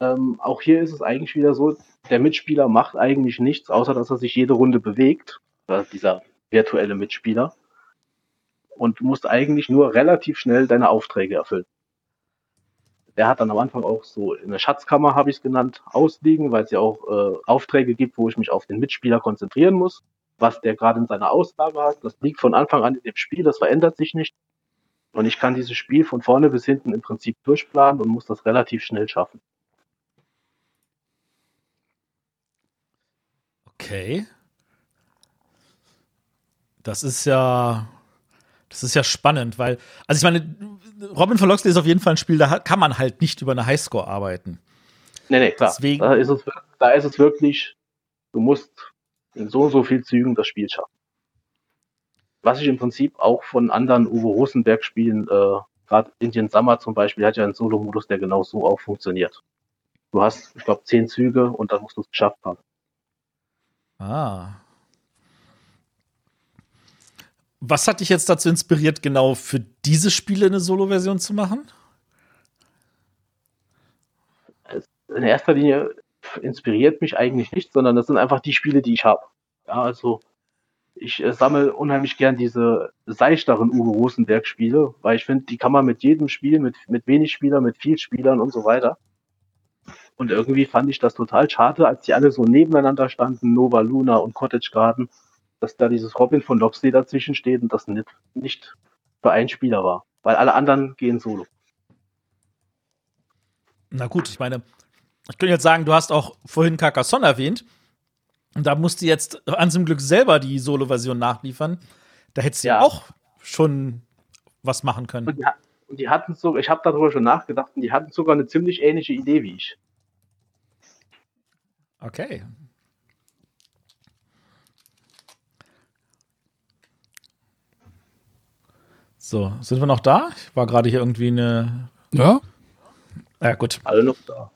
Ähm, auch hier ist es eigentlich wieder so, der Mitspieler macht eigentlich nichts, außer dass er sich jede Runde bewegt, dieser virtuelle Mitspieler. Und du musst eigentlich nur relativ schnell deine Aufträge erfüllen. Der hat dann am Anfang auch so in der Schatzkammer, habe ich es genannt, ausliegen, weil es ja auch äh, Aufträge gibt, wo ich mich auf den Mitspieler konzentrieren muss was der gerade in seiner Auslage hat. Das liegt von Anfang an in dem Spiel, das verändert sich nicht. Und ich kann dieses Spiel von vorne bis hinten im Prinzip durchplanen und muss das relativ schnell schaffen. Okay. Das ist ja. Das ist ja spannend, weil, also ich meine, Robin von Loxley ist auf jeden Fall ein Spiel, da kann man halt nicht über eine Highscore arbeiten. Nee, nee, klar. Deswegen- Da, ist es, da ist es wirklich du musst in so und so viel Zügen das Spiel schaffen. Was ich im Prinzip auch von anderen Uwe Rosenberg-Spielen, äh, gerade Indian Summer zum Beispiel, hat ja einen Solo-Modus, der genau so auch funktioniert. Du hast, ich glaube, zehn Züge und dann musst du es geschafft haben. Ah. Was hat dich jetzt dazu inspiriert, genau für diese Spiele eine Solo-Version zu machen? In erster Linie inspiriert mich eigentlich nicht, sondern das sind einfach die Spiele, die ich habe. Ja, also ich äh, sammle unheimlich gern diese seichteren Uwe Rosenberg-Spiele, weil ich finde, die kann man mit jedem Spiel, mit, mit wenig Spielern, mit viel Spielern und so weiter. Und irgendwie fand ich das total schade, als die alle so nebeneinander standen, Nova Luna und Cottage Garden, dass da dieses Robin von Loxley dazwischen steht und das nicht, nicht für einen Spieler war. Weil alle anderen gehen solo. Na gut, ich meine, ich könnte jetzt sagen, du hast auch vorhin Carcassonne erwähnt. Und da musst du jetzt an zum Glück selber die Solo-Version nachliefern. Da hättest du ja. ja auch schon was machen können. Und die, und die hatten so, ich habe darüber schon nachgedacht, und die hatten sogar eine ziemlich ähnliche Idee wie ich. Okay. So, sind wir noch da? Ich war gerade hier irgendwie eine. Ja. Ja, gut. Alle noch da.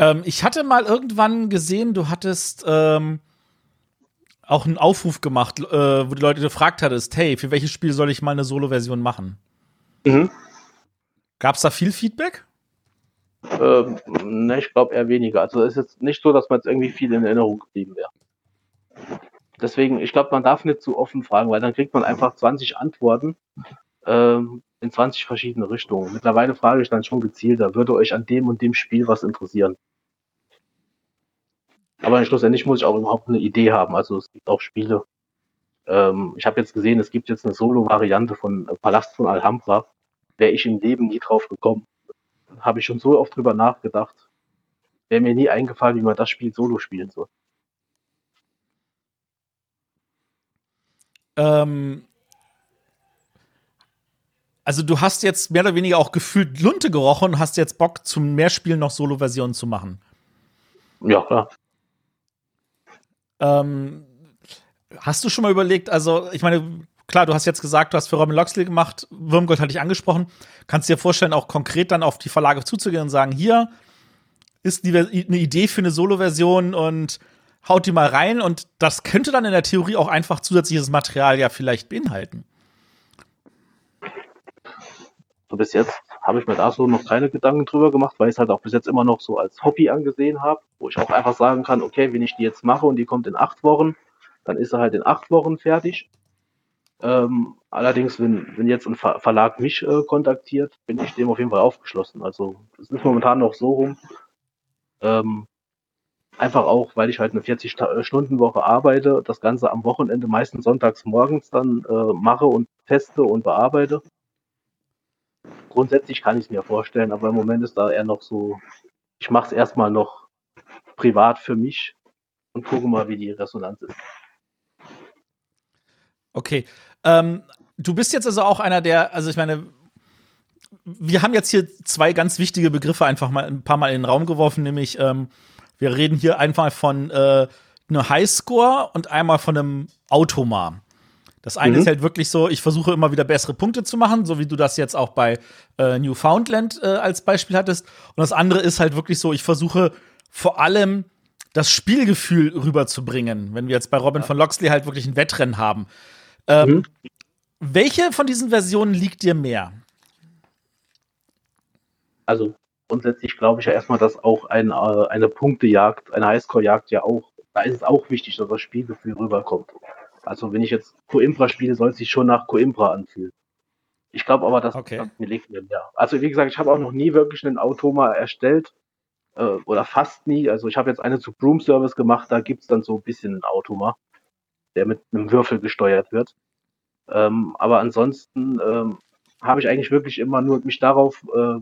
Ähm, ich hatte mal irgendwann gesehen, du hattest ähm, auch einen Aufruf gemacht, äh, wo die Leute gefragt hattest, hey, für welches Spiel soll ich mal eine Solo-Version machen? Mhm. Gab es da viel Feedback? Ähm, ne, ich glaube eher weniger. Also es ist jetzt nicht so, dass man jetzt irgendwie viel in Erinnerung geblieben wäre. Deswegen, ich glaube, man darf nicht zu offen fragen, weil dann kriegt man einfach 20 Antworten ähm, in 20 verschiedene Richtungen. Mittlerweile frage ich dann schon gezielter, würde euch an dem und dem Spiel was interessieren? Aber schlussendlich muss ich auch überhaupt eine Idee haben. Also es gibt auch Spiele. Ähm, ich habe jetzt gesehen, es gibt jetzt eine Solo-Variante von Palast von Alhambra. Wäre ich im Leben nie drauf gekommen. Habe ich schon so oft drüber nachgedacht. Wäre mir nie eingefallen, wie man das Spiel solo spielen soll. Ähm, also du hast jetzt mehr oder weniger auch gefühlt Lunte gerochen und hast jetzt Bock, zum Mehrspielen noch Solo-Versionen zu machen. Ja, klar. Ähm, hast du schon mal überlegt, also ich meine, klar, du hast jetzt gesagt, du hast für Robin Loxley gemacht, Würmgold hatte ich angesprochen. Kannst du dir vorstellen, auch konkret dann auf die Verlage zuzugehen und sagen, hier ist eine Idee für eine Solo-Version und haut die mal rein und das könnte dann in der Theorie auch einfach zusätzliches Material ja vielleicht beinhalten. So bis jetzt habe ich mir da so noch keine Gedanken drüber gemacht, weil ich es halt auch bis jetzt immer noch so als Hobby angesehen habe, wo ich auch einfach sagen kann, okay, wenn ich die jetzt mache und die kommt in acht Wochen, dann ist er halt in acht Wochen fertig. Ähm, allerdings, wenn, wenn jetzt ein Ver Verlag mich äh, kontaktiert, bin ich dem auf jeden Fall aufgeschlossen. Also es ist momentan noch so rum. Ähm, einfach auch, weil ich halt eine 40-Stunden-Woche arbeite, das Ganze am Wochenende meistens sonntags morgens dann äh, mache und teste und bearbeite grundsätzlich kann ich es mir vorstellen, aber im Moment ist da eher noch so, ich mache es erstmal noch privat für mich und gucke mal, wie die Resonanz ist. Okay. Ähm, du bist jetzt also auch einer der, also ich meine, wir haben jetzt hier zwei ganz wichtige Begriffe einfach mal ein paar Mal in den Raum geworfen, nämlich ähm, wir reden hier einfach von äh, einem Highscore und einmal von einem Automa. Das eine mhm. ist halt wirklich so, ich versuche immer wieder bessere Punkte zu machen, so wie du das jetzt auch bei äh, Newfoundland äh, als Beispiel hattest. Und das andere ist halt wirklich so, ich versuche vor allem das Spielgefühl rüberzubringen, wenn wir jetzt bei Robin ja. von Loxley halt wirklich ein Wettrennen haben. Ähm, mhm. Welche von diesen Versionen liegt dir mehr? Also grundsätzlich glaube ich ja erstmal, dass auch ein, äh, eine Punktejagd, eine Highscore-Jagd ja auch, da ist es auch wichtig, dass das Spielgefühl rüberkommt. Also wenn ich jetzt Coimbra spiele, soll es sich schon nach Coimbra anfühlen. Ich glaube aber, dass okay. das mir liegt mir mehr. Also wie gesagt, ich habe auch noch nie wirklich einen Automa erstellt äh, oder fast nie. Also ich habe jetzt eine zu Broom Service gemacht, da gibt's dann so ein bisschen einen Automa, der mit einem Würfel gesteuert wird. Ähm, aber ansonsten ähm, habe ich eigentlich wirklich immer nur mich darauf äh,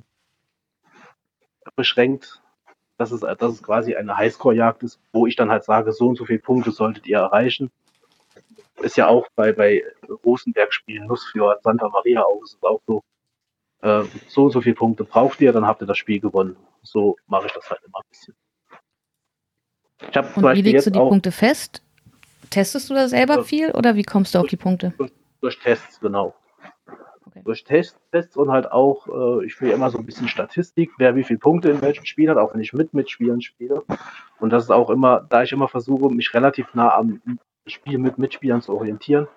beschränkt, dass es, dass es quasi eine Highscore-Jagd ist, wo ich dann halt sage, so und so viele Punkte solltet ihr erreichen ist ja auch bei, bei Rosenberg-Spielen, Nussfjord, Santa Maria auch, ist es auch so. Äh, so und so viele Punkte braucht ihr, dann habt ihr das Spiel gewonnen. So mache ich das halt immer ein bisschen. Ich Und wie legst du die Punkte fest? Testest du da selber Ja. viel oder wie kommst du auf die Punkte? durch Tests, genau. Okay. Durch Tests, Tests und halt auch, äh, ich will immer so ein bisschen Statistik, wer wie viele Punkte in welchem Spiel hat, auch wenn ich mit Mitspielern spiele. Und das ist auch immer, da ich immer versuche, mich relativ nah am Spiel mit Mitspielern zu orientieren,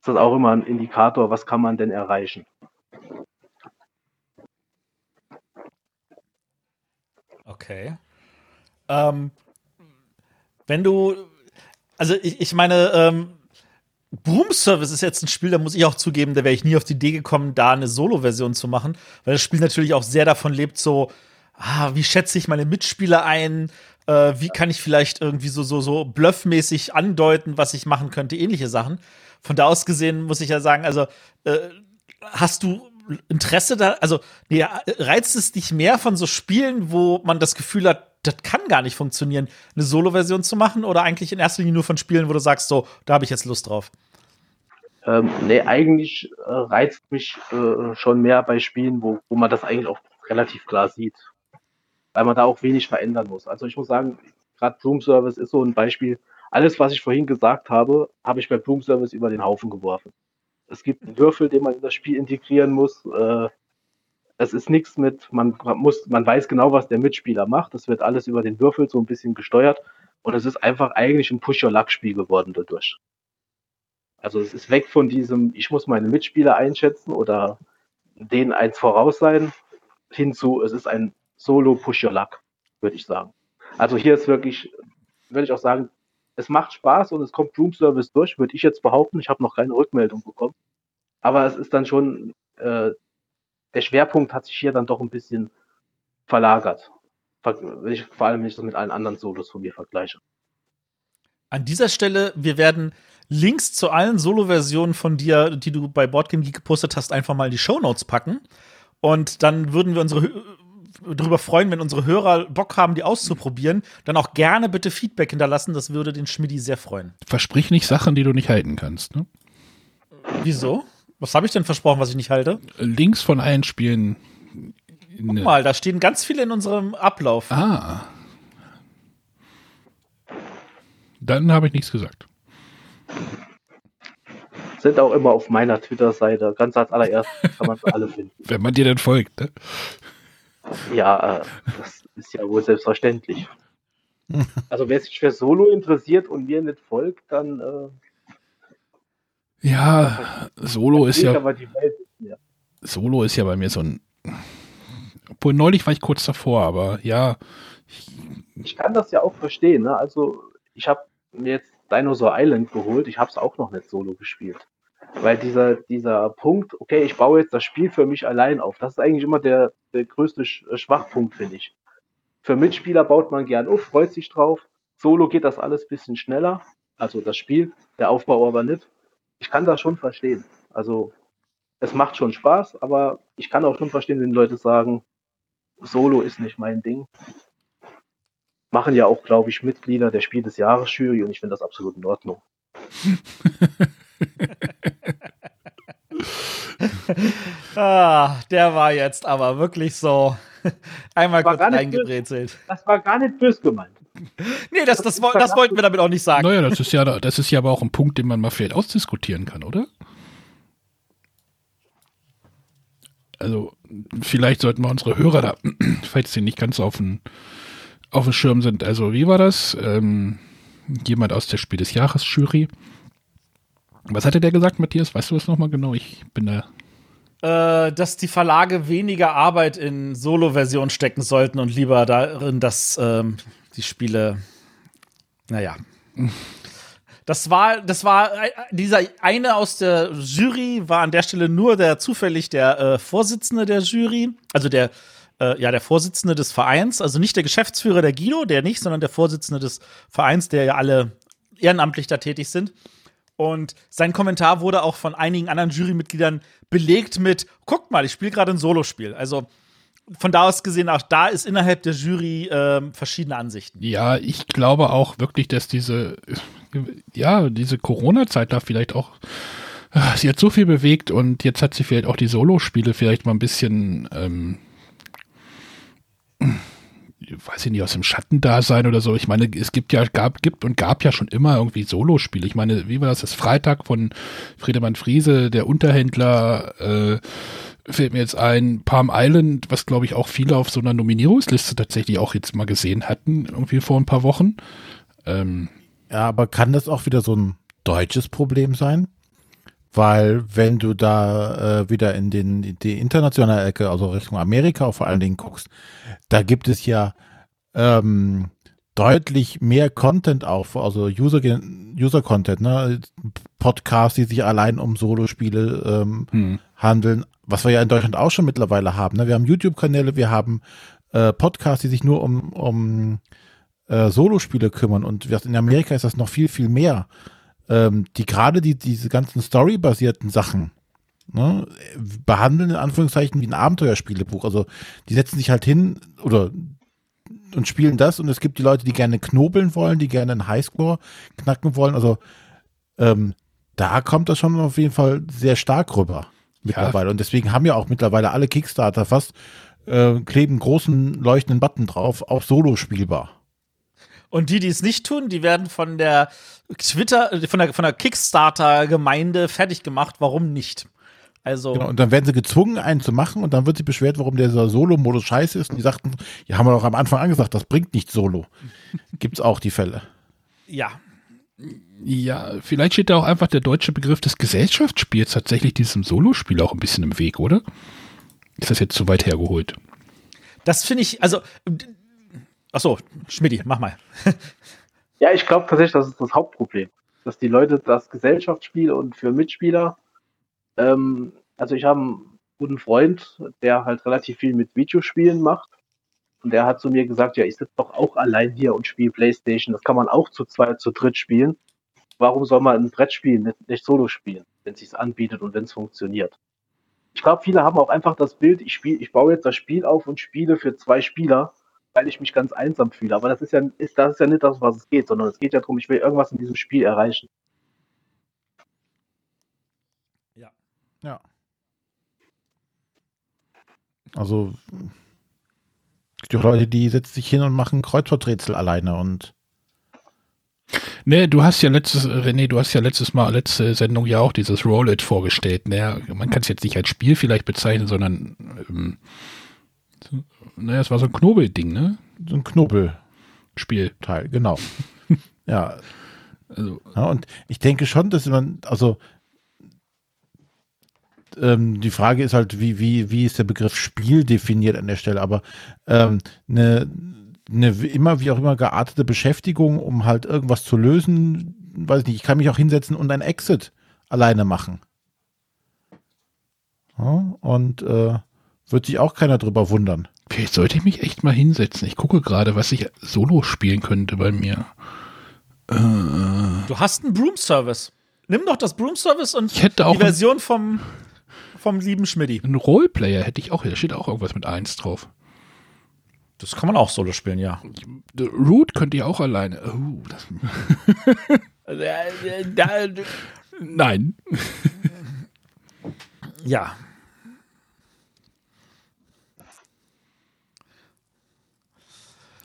ist das auch immer ein Indikator, was kann man denn erreichen. Okay. Ähm, wenn du, also ich, ich meine, ähm, Broom Service ist jetzt ein Spiel, da muss ich auch zugeben, da wäre ich nie auf die Idee gekommen, da eine Solo-Version zu machen, weil das Spiel natürlich auch sehr davon lebt, so, ah, wie schätze ich meine Mitspieler ein, äh, wie kann ich vielleicht irgendwie so, so, so bluffmäßig andeuten, was ich machen könnte, ähnliche Sachen. Von da aus gesehen muss ich ja sagen, also, äh, hast du Interesse da, also, nee, reizt es dich mehr von so Spielen, wo man das Gefühl hat, das kann gar nicht funktionieren, eine Solo-Version zu machen oder eigentlich in erster Linie nur von Spielen, wo du sagst, so, da habe ich jetzt Lust drauf? Ähm, nee, eigentlich äh, reizt mich äh, schon mehr bei Spielen, wo, wo man das eigentlich auch relativ klar sieht. Weil man da auch wenig verändern muss. Also ich muss sagen, gerade Bloom Service ist so ein Beispiel. Alles, was ich vorhin gesagt habe, habe ich bei Bloom Service über den Haufen geworfen. Es gibt einen Würfel, den man in das Spiel integrieren muss. Äh, es ist nichts mit, man, muss, man weiß genau, was der Mitspieler macht. Das wird alles über den Würfel so ein bisschen gesteuert. Und es ist einfach eigentlich ein Push-Your-Luck-Spiel geworden dadurch. Also es ist weg von diesem, ich muss meine Mitspieler einschätzen oder denen eins voraus sein, hinzu, es ist ein Solo Push Your Luck, würde ich sagen. Also hier ist wirklich, würde ich auch sagen, es macht Spaß und es kommt Room Service durch, würde ich jetzt behaupten. Ich habe noch keine Rückmeldung bekommen. Aber es ist dann schon, äh, der Schwerpunkt hat sich hier dann doch ein bisschen verlagert. Ver- ich, vor allem, wenn ich das mit allen anderen Solos von mir vergleiche. An dieser Stelle, wir werden Links zu allen Solo-Versionen von dir, die du bei Boardgame Geek gepostet hast, einfach mal in die Shownotes packen. Und dann würden wir unsere darüber freuen, wenn unsere Hörer Bock haben, die auszuprobieren. Dann auch gerne bitte Feedback hinterlassen. Das würde den Schmidi sehr freuen. Versprich nicht Sachen, die du nicht halten kannst. Ne? Wieso? Was habe ich denn versprochen, was ich nicht halte? Links von allen Spielen. Guck mal, da stehen ganz viele in unserem Ablauf. Ah. Dann habe ich nichts gesagt. Sind auch immer auf meiner Twitter-Seite. Ganz als allererstes kann man sie alle finden. Wenn man dir dann folgt. Ne? Ja, äh, das ist ja wohl selbstverständlich. Also wer sich für Solo interessiert und mir nicht folgt, dann äh, Ja, Solo ist ich ja, aber die Welt nicht mehr. Solo ist ja bei mir so ein. Obwohl neulich war ich kurz davor, aber ja, Ich kann das ja auch verstehen. Ne? Also ich habe mir jetzt Dinosaur Island geholt. Ich habe es auch noch nicht Solo gespielt. Weil dieser, dieser Punkt, okay, ich baue jetzt das Spiel für mich allein auf, das ist eigentlich immer der, der größte äh, Schwachpunkt, finde ich. Für Mitspieler baut man gern auf, freut sich drauf. Solo geht das alles ein bisschen schneller. Also das Spiel, der Aufbau aber nicht. Ich kann das schon verstehen. Also es macht schon Spaß, aber ich kann auch schon verstehen, wenn Leute sagen, Solo ist nicht mein Ding. Machen ja auch, glaube ich, Mitglieder der Spiel des Jahres Jury und ich finde das absolut in Ordnung. Ah, der war jetzt aber wirklich so einmal kurz eingebrezelt. Das war gar nicht böse gemeint. Nee, das, das, woll- das wollten wir damit auch nicht sagen. naja, das ist ja, das ist ja aber auch ein Punkt, den man mal vielleicht ausdiskutieren kann, oder? Also, vielleicht sollten wir unsere Hörer da, falls sie nicht ganz auf dem, auf dem Schirm sind. Also, wie war das? Ähm, jemand aus der Spiel des Jahres Jury. Was hatte der gesagt, Matthias? Weißt du das nochmal genau? Ich bin da. Äh, dass die Verlage weniger Arbeit in Solo-Version stecken sollten und lieber darin, dass ähm, die Spiele, naja. Das war, das war, äh, dieser eine aus der Jury war an der Stelle nur der zufällig der äh, Vorsitzende der Jury, also der, äh, ja, der Vorsitzende des Vereins, also nicht der Geschäftsführer der Guido, der nicht, sondern der Vorsitzende des Vereins, der ja alle ehrenamtlich da tätig sind. Und sein Kommentar wurde auch von einigen anderen Jurymitgliedern belegt mit: Guckt mal, ich spiele gerade ein Solospiel. Also von da aus gesehen, auch da ist innerhalb der Jury ähm, verschiedene Ansichten. Ja, ich glaube auch wirklich, dass diese, ja, diese Corona-Zeit da vielleicht auch, ah, sie hat so viel bewegt und jetzt hat sie vielleicht auch die Solo-Spiele vielleicht mal ein bisschen, ähm, weiß ich nicht, aus dem Schattendasein oder so. Ich meine, es gibt ja, gab, gibt und gab ja schon immer irgendwie Solospiele. Ich meine, wie war das? Das Freitag von Friedemann Friese, der Unterhändler, äh, fällt mir jetzt ein, Palm Island, was glaube ich auch viele auf so einer Nominierungsliste tatsächlich auch jetzt mal gesehen hatten, irgendwie vor ein paar Wochen. Ähm, ja, aber kann das auch wieder so ein deutsches Problem sein? Weil wenn du da äh, wieder in den die internationale Ecke, also Richtung Amerika vor allen Dingen guckst, da gibt es ja ähm, deutlich mehr Content auch, also User User Content, ne? Podcasts, die sich allein um Solospiele ähm, hm. handeln, was wir ja in Deutschland auch schon mittlerweile haben. Ne? Wir haben YouTube-Kanäle, wir haben äh, Podcasts, die sich nur um, um äh, Solospiele kümmern und in Amerika ist das noch viel, viel mehr ähm, die gerade die, diese ganzen storybasierten Sachen ne, behandeln in Anführungszeichen wie ein Abenteuerspielebuch. Also die setzen sich halt hin oder und spielen das und es gibt die Leute, die gerne knobeln wollen, die gerne einen Highscore knacken wollen. Also ähm, da kommt das schon auf jeden Fall sehr stark rüber mittlerweile. Ja. Und deswegen haben ja auch mittlerweile alle Kickstarter fast äh, kleben großen leuchtenden Button drauf, auch solo spielbar. Und die, die es nicht tun, die werden von der Twitter, von der, von der Kickstarter-Gemeinde fertig gemacht. Warum nicht? Also. Genau, und dann werden sie gezwungen, einen zu machen und dann wird sie beschwert, warum der Solo-Modus scheiße ist. Und die sagten, ja, haben wir doch am Anfang angesagt, das bringt nicht Solo. Gibt's auch die Fälle. Ja. Ja, vielleicht steht da auch einfach der deutsche Begriff des Gesellschaftsspiels tatsächlich diesem Solospiel auch ein bisschen im Weg, oder? Ist das jetzt zu weit hergeholt? Das finde ich, also Achso, Schmidti, mach mal. ja, ich glaube tatsächlich, das ist das Hauptproblem. Dass die Leute das Gesellschaftsspiel und für Mitspieler, ähm, also ich habe einen guten Freund, der halt relativ viel mit Videospielen macht. Und der hat zu mir gesagt, ja, ich sitze doch auch allein hier und spiele Playstation. Das kann man auch zu zweit, zu dritt spielen. Warum soll man ein Brettspiel nicht, nicht solo spielen, wenn es sich anbietet und wenn es funktioniert? Ich glaube, viele haben auch einfach das Bild, ich spiele, ich baue jetzt das Spiel auf und spiele für zwei Spieler weil ich mich ganz einsam fühle. Aber das ist ja, ist, das ist ja nicht das, was es geht, sondern es geht ja darum, ich will irgendwas in diesem Spiel erreichen. Ja. Ja. Also, es gibt auch Leute, die setzen sich hin und machen Kreuzworträtsel alleine und Nee, du hast ja letztes, René, du hast ja letztes Mal, letzte Sendung ja auch dieses Roll-It vorgestellt. Naja, man kann es jetzt nicht als Spiel vielleicht bezeichnen, sondern ähm, naja, es war so ein Knobelding, ne? So ein Knobelspielteil, genau. ja. Also. ja. Und ich denke schon, dass man, also ähm, die Frage ist halt, wie, wie, wie ist der Begriff Spiel definiert an der Stelle, aber ähm, eine, eine immer wie auch immer geartete Beschäftigung, um halt irgendwas zu lösen, weiß ich nicht, ich kann mich auch hinsetzen und ein Exit alleine machen. Ja, und äh, wird sich auch keiner drüber wundern. Vielleicht sollte ich mich echt mal hinsetzen. Ich gucke gerade, was ich solo spielen könnte bei mir. Äh, du hast einen Broom-Service. Nimm doch das Broom-Service und ich hätte auch die Version vom, vom lieben Schmidti. Ein Roleplayer hätte ich auch. Da steht auch irgendwas mit 1 drauf. Das kann man auch solo spielen, ja. Root könnt ihr auch alleine. Oh, das Nein. ja.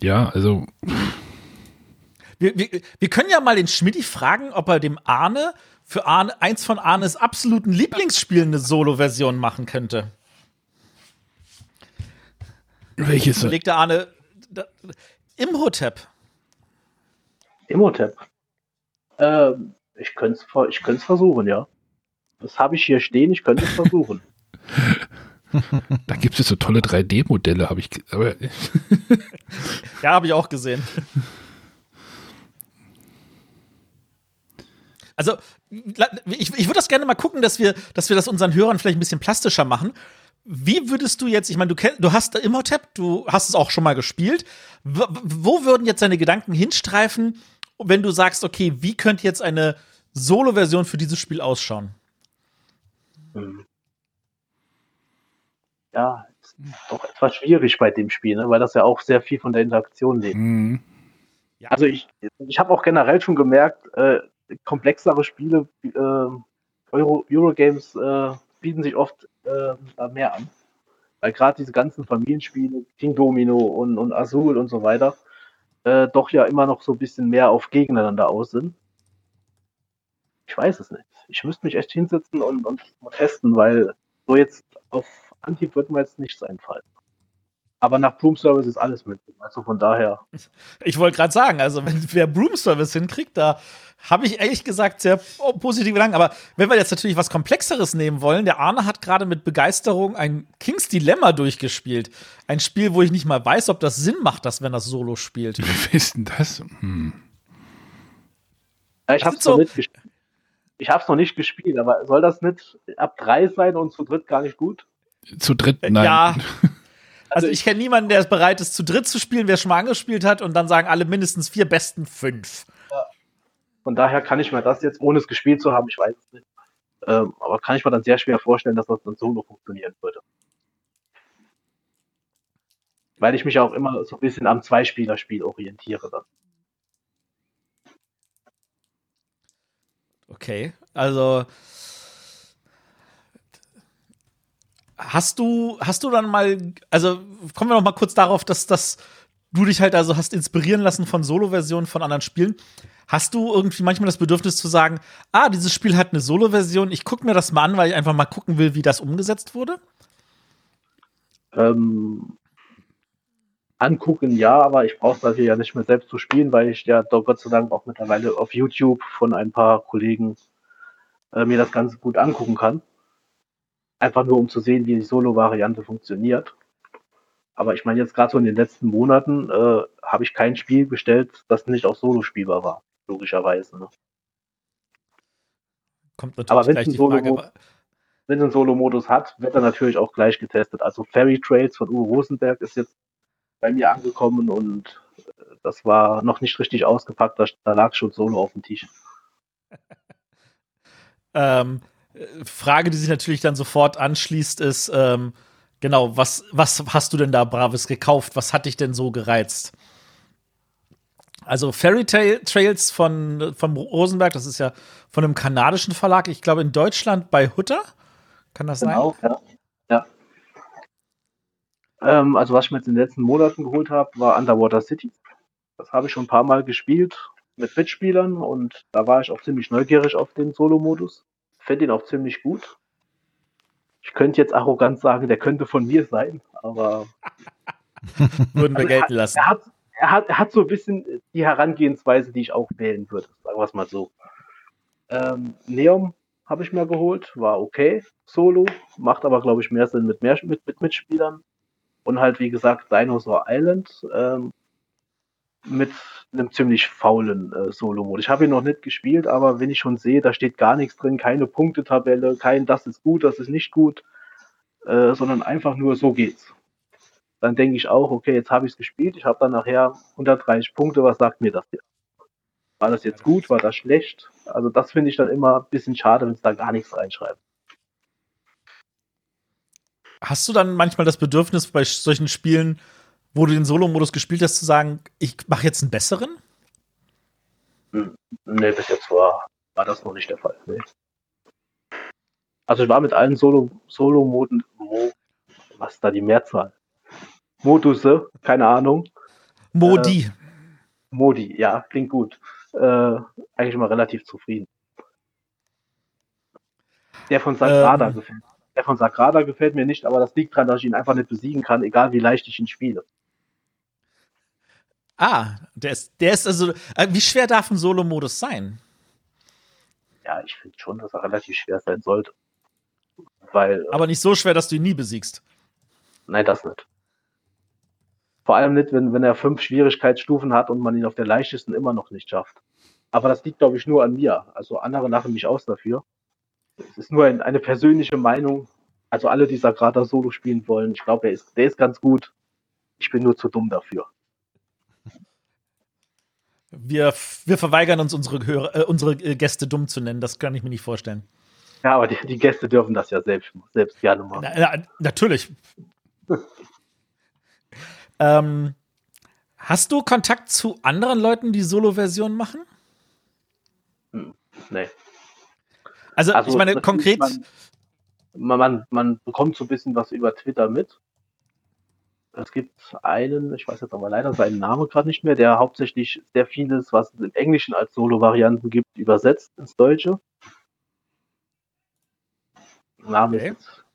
Ja, also. Wir, wir, wir können ja mal den Schmidti fragen, ob er dem Arne für Arne, eins von Arnes absoluten Lieblingsspielen eine Solo-Version machen könnte. Welches? Überlegt der Arne. Da, Imhotep. Imhotep. Ähm, ich könnte es ich versuchen, ja. Das habe ich hier stehen, ich könnte es versuchen. da gibt es so tolle 3D-Modelle, habe ich. Aber ja, habe ich auch gesehen. Also, ich, ich würde das gerne mal gucken, dass wir, dass wir das unseren Hörern vielleicht ein bisschen plastischer machen. Wie würdest du jetzt, ich meine, du, kenn, du hast Imhotep, du hast es auch schon mal gespielt. Wo, wo würden jetzt deine Gedanken hinstreifen, wenn du sagst, okay, wie könnte jetzt eine Solo-Version für dieses Spiel ausschauen? Hm ja, ist doch etwas schwierig bei dem Spiel, ne? weil das ja auch sehr viel von der Interaktion lebt. Mhm. Ja. Also ich, ich habe auch generell schon gemerkt, äh, komplexere Spiele, äh, Euro, Eurogames äh, bieten sich oft äh, mehr an. Weil gerade diese ganzen Familienspiele, King Domino und, und Azul und so weiter, äh, doch ja immer noch so ein bisschen mehr auf gegeneinander aus sind. Ich weiß es nicht. Ich müsste mich echt hinsetzen und, und testen, weil so jetzt auf Anhieb wird mir jetzt nichts einfallen. Aber nach Broom Service ist alles möglich. Also von daher. Ich wollte gerade sagen, also wenn wer Broom Service hinkriegt, da habe ich ehrlich gesagt sehr positive Gedanken. Aber wenn wir jetzt natürlich was Komplexeres nehmen wollen, der Arne hat gerade mit Begeisterung ein Kings Dilemma durchgespielt. Ein Spiel, wo ich nicht mal weiß, ob das Sinn macht, dass wenn das Solo spielt. Wie ist denn das? Hm. Ja, ich habe es so noch, nicht ich hab's noch nicht gespielt, aber soll das nicht ab drei sein und zu dritt gar nicht gut? Zu dritt, nein. Ja. Also ich kenne niemanden, der bereit ist, zu dritt zu spielen, wer schon mal angespielt hat, und dann sagen alle mindestens vier besten fünf. Ja. Von daher kann ich mir das jetzt, ohne es gespielt zu haben, ich weiß es nicht, ähm, aber kann ich mir dann sehr schwer vorstellen, dass das dann solo funktionieren würde. Weil ich mich auch immer so ein bisschen am Zweispielerspiel orientiere dann. Okay, also Hast du, hast du dann mal, also kommen wir noch mal kurz darauf, dass, dass du dich halt also hast inspirieren lassen von Solo-Versionen von anderen Spielen. Hast du irgendwie manchmal das Bedürfnis zu sagen, ah, dieses Spiel hat eine Solo-Version, ich gucke mir das mal an, weil ich einfach mal gucken will, wie das umgesetzt wurde? Ähm, angucken ja, aber ich brauche das hier ja nicht mehr selbst zu spielen, weil ich ja doch Gott sei Dank auch mittlerweile auf YouTube von ein paar Kollegen äh, mir das Ganze gut angucken kann. Einfach nur, um zu sehen, wie die Solo-Variante funktioniert. Aber ich meine, jetzt gerade so in den letzten Monaten äh, habe ich kein Spiel bestellt, das nicht auch Solo spielbar war, logischerweise. Ne? Kommt natürlich Aber wenn es einen Solo-Modus Solo hat, wird er natürlich auch gleich getestet. Also Fairy Trails von Uwe Rosenberg ist jetzt bei mir angekommen und äh, das war noch nicht richtig ausgepackt, da lag schon Solo auf dem Tisch. ähm, Frage, die sich natürlich dann sofort anschließt, ist, ähm, genau, was, was hast du denn da Braves gekauft? Was hat dich denn so gereizt? Also Fairy Trails von, von Rosenberg, das ist ja von einem kanadischen Verlag, ich glaube in Deutschland bei Hutter. Kann das genau, sein? Ja. ja. Ähm, also was ich mir jetzt in den letzten Monaten geholt habe, war Underwater City. Das habe ich schon ein paar Mal gespielt mit Mitspielern und da war ich auch ziemlich neugierig auf den Solo-Modus fände ihn auch ziemlich gut. Ich könnte jetzt arrogant sagen, der könnte von mir sein, aber. Würden wir also gelten lassen. Er hat, er, hat, er hat so ein bisschen die Herangehensweise, die ich auch wählen würde, sagen wir es mal so. Ähm, Neom habe ich mir geholt, war okay, solo, macht aber, glaube ich, mehr Sinn mit, mehr, mit, mit Mitspielern. Und halt, wie gesagt, Dinosaur Island ähm, mit einem ziemlich faulen äh, Solo-Mode. Ich habe ihn noch nicht gespielt, aber wenn ich schon sehe, da steht gar nichts drin, keine Punktetabelle, kein das ist gut, das ist nicht gut, äh, sondern einfach nur so geht's. Dann denke ich auch, okay, jetzt habe ich es gespielt, ich habe dann nachher 130 Punkte, was sagt mir das jetzt? War das jetzt gut, war das schlecht? Also das finde ich dann immer ein bisschen schade, wenn es da gar nichts reinschreibt. Hast du dann manchmal das Bedürfnis bei solchen Spielen, wo du den Solo-Modus gespielt hast, zu sagen, ich mache jetzt einen besseren? Hm, nee, bis jetzt war, war das noch nicht der Fall. Nee. Also ich war mit allen Solo-Moden, Solo was ist da die Mehrzahl? Modusse, keine Ahnung. Modi. Äh, Modi, ja, klingt gut. Äh, eigentlich immer relativ zufrieden. Der von Sagrada ähm, gefällt. Der von Sagrada gefällt mir nicht, aber das liegt daran, dass ich ihn einfach nicht besiegen kann, egal wie leicht ich ihn spiele. Ah, der ist, der ist also. Äh, wie schwer darf ein Solo-Modus sein? Ja, ich finde schon, dass er relativ schwer sein sollte. Weil. Aber nicht so schwer, dass du ihn nie besiegst. Nein, das nicht. Vor allem nicht, wenn, wenn er fünf Schwierigkeitsstufen hat und man ihn auf der leichtesten immer noch nicht schafft. Aber das liegt, glaube ich, nur an mir. Also andere lachen mich aus dafür. Es ist nur ein, eine persönliche Meinung. Also alle, die Sagrada Solo spielen wollen, ich glaube, ist, der ist ganz gut. Ich bin nur zu dumm dafür. Wir, wir verweigern uns, unsere, Hörer, äh, unsere äh, Gäste dumm zu nennen. Das kann ich mir nicht vorstellen. Ja, aber die, die Gäste dürfen das ja selbst, selbst gerne machen. Na, na, natürlich. ähm, hast du Kontakt zu anderen Leuten, die Solo-Versionen machen? Hm, nee. Also, also ich meine, konkret. Man, man, man, bekommt so ein bisschen was über Twitter mit. Es gibt einen, ich weiß jetzt aber leider seinen Namen gerade nicht mehr, der hauptsächlich sehr vieles, was es im Englischen als Solo-Varianten gibt, übersetzt ins Deutsche. Name Okay. ist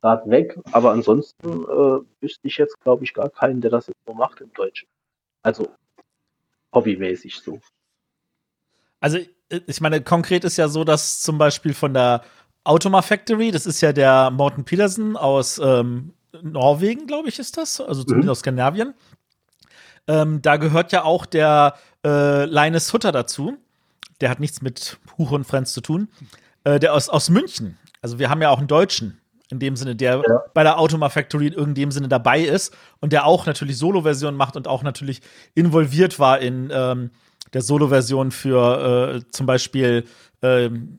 gerade weg, aber ansonsten äh, wüsste ich jetzt, glaube ich, gar keinen, der das jetzt so macht im Deutschen. Also hobbymäßig so. Also, äh, ich meine, konkret ist ja so, dass zum Beispiel von der Automa Factory, das ist ja der Morten Petersen aus ähm, Norwegen, glaube ich, ist das, also zumindest Mhm. aus Skandinavien. Ähm, da gehört ja auch der äh, Linus Hutter dazu. Der hat nichts mit Huch und Friends zu tun. Äh, der aus, aus München. Also, wir haben ja auch einen Deutschen, in dem Sinne, der Ja. bei der Automa Factory in irgendeinem Sinne dabei ist und der auch natürlich Solo-Versionen macht und auch natürlich involviert war in ähm, der Solo-Version für äh, zum Beispiel ähm,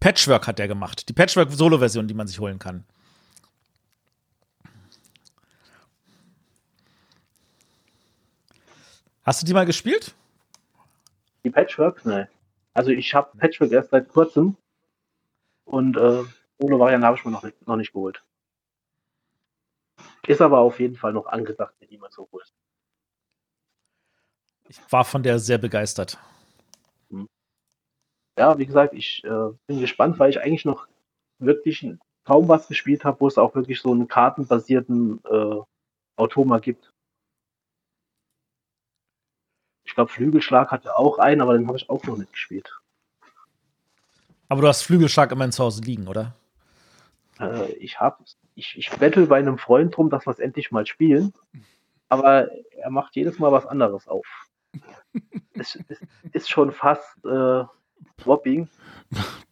Patchwork hat der gemacht. Die Patchwork-Solo-Version, die man sich holen kann. Hast du die mal gespielt? Die Patchwork? Nein. Also ich habe Patchwork erst seit kurzem und äh, Solo-Variante habe ich mir noch nicht, noch nicht geholt. Ist aber auf jeden Fall noch angedacht, wenn jemand so holt. Ich war von der sehr begeistert. Ja, wie gesagt, ich äh, bin gespannt, weil ich eigentlich noch wirklich kaum was gespielt habe, wo es auch wirklich so einen kartenbasierten äh, Automa gibt. Ich glaube, Flügelschlag hatte auch einen, aber den habe ich auch noch nicht gespielt. Aber du hast Flügelschlag immer zu Hause liegen, oder? Äh, ich habe, ich, ich bettel bei einem Freund drum, dass wir es endlich mal spielen, aber er macht jedes Mal was anderes auf. es, es ist schon fast äh, Swapping.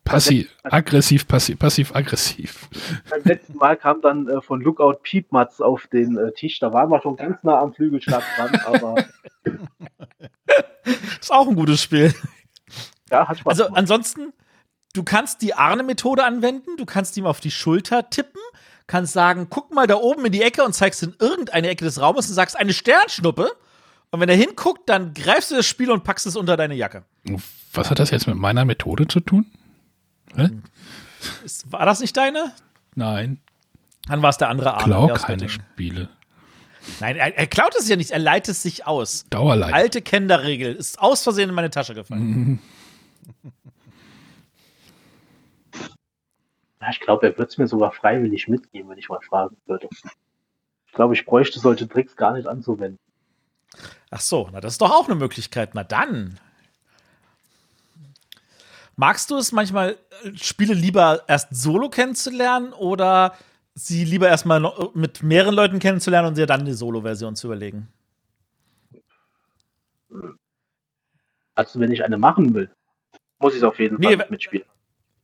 Passiv, aggressiv, passiv, passiv, aggressiv. Beim letzten Mal kam dann äh, von Lookout Piepmatz auf den äh, Tisch. Da waren wir schon ganz nah am Flügelschlag dran, aber Ist auch ein gutes Spiel. ja, hat Spaß Also gemacht. ansonsten, du kannst die Arne-Methode anwenden, du kannst ihm auf die Schulter tippen, kannst sagen, guck mal da oben in die Ecke und zeigst in irgendeine Ecke des Raumes und sagst eine Sternschnuppe. Und wenn er hinguckt, dann greifst du das Spiel und packst es unter deine Jacke. Was hat das jetzt mit meiner Methode zu tun? Hä? War das nicht deine? Nein, Dann war es der andere Arne. klau der aus keine. Spiele. Nein, er, er klaut es ja nicht, er leitet es sich aus. Dauerleid. Alte Kenderregel ist aus Versehen in meine Tasche gefallen. Ja, ich glaube, er wird es mir sogar freiwillig mitgeben, wenn ich mal fragen würde. Ich glaube, ich bräuchte solche Tricks gar nicht anzuwenden. Ach so, na das ist doch auch eine Möglichkeit. Na dann. Magst du es manchmal, äh, Spiele lieber erst solo kennenzulernen oder sie lieber erstmal noch mit mehreren Leuten kennenzulernen und dir dann eine Solo-Version zu überlegen? Also, wenn ich eine machen will, muss ich es auf jeden Nee, Fall mitspielen,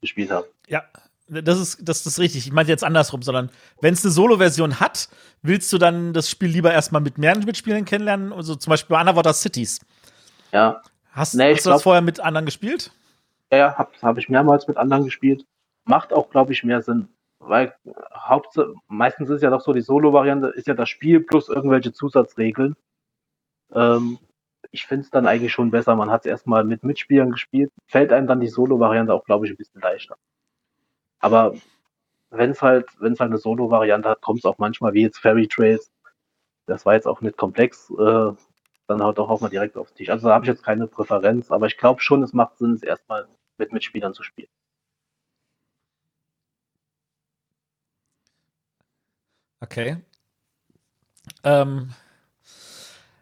gespielt haben. Ja, das ist, das ist richtig. Ich meinte jetzt andersrum, sondern wenn es eine Solo-Version hat, willst du dann das Spiel lieber erstmal mit mehreren Mitspielern kennenlernen? Also zum Beispiel bei Underwater Cities. Ja, Hast, Nee, hast du das glaub- vorher mit anderen gespielt? ja, ja habe hab ich mehrmals mit anderen gespielt. Macht auch, glaube ich, mehr Sinn. Weil Hauptsache, meistens ist ja doch so, die Solo-Variante ist ja das Spiel plus irgendwelche Zusatzregeln. Ähm, ich finde es dann eigentlich schon besser. Man hat es erstmal mit Mitspielern gespielt. Fällt einem dann die Solo-Variante auch, glaube ich, ein bisschen leichter. Aber wenn es halt, wenn es halt eine Solo-Variante hat, kommt es auch manchmal, wie jetzt Fairy Trails. Das war jetzt auch nicht komplex. Äh, dann haut doch auch mal direkt auf den Tisch. Also da habe ich jetzt keine Präferenz, aber ich glaube schon, es macht Sinn, es erstmal mit Mitspielern zu spielen. Okay. Ähm.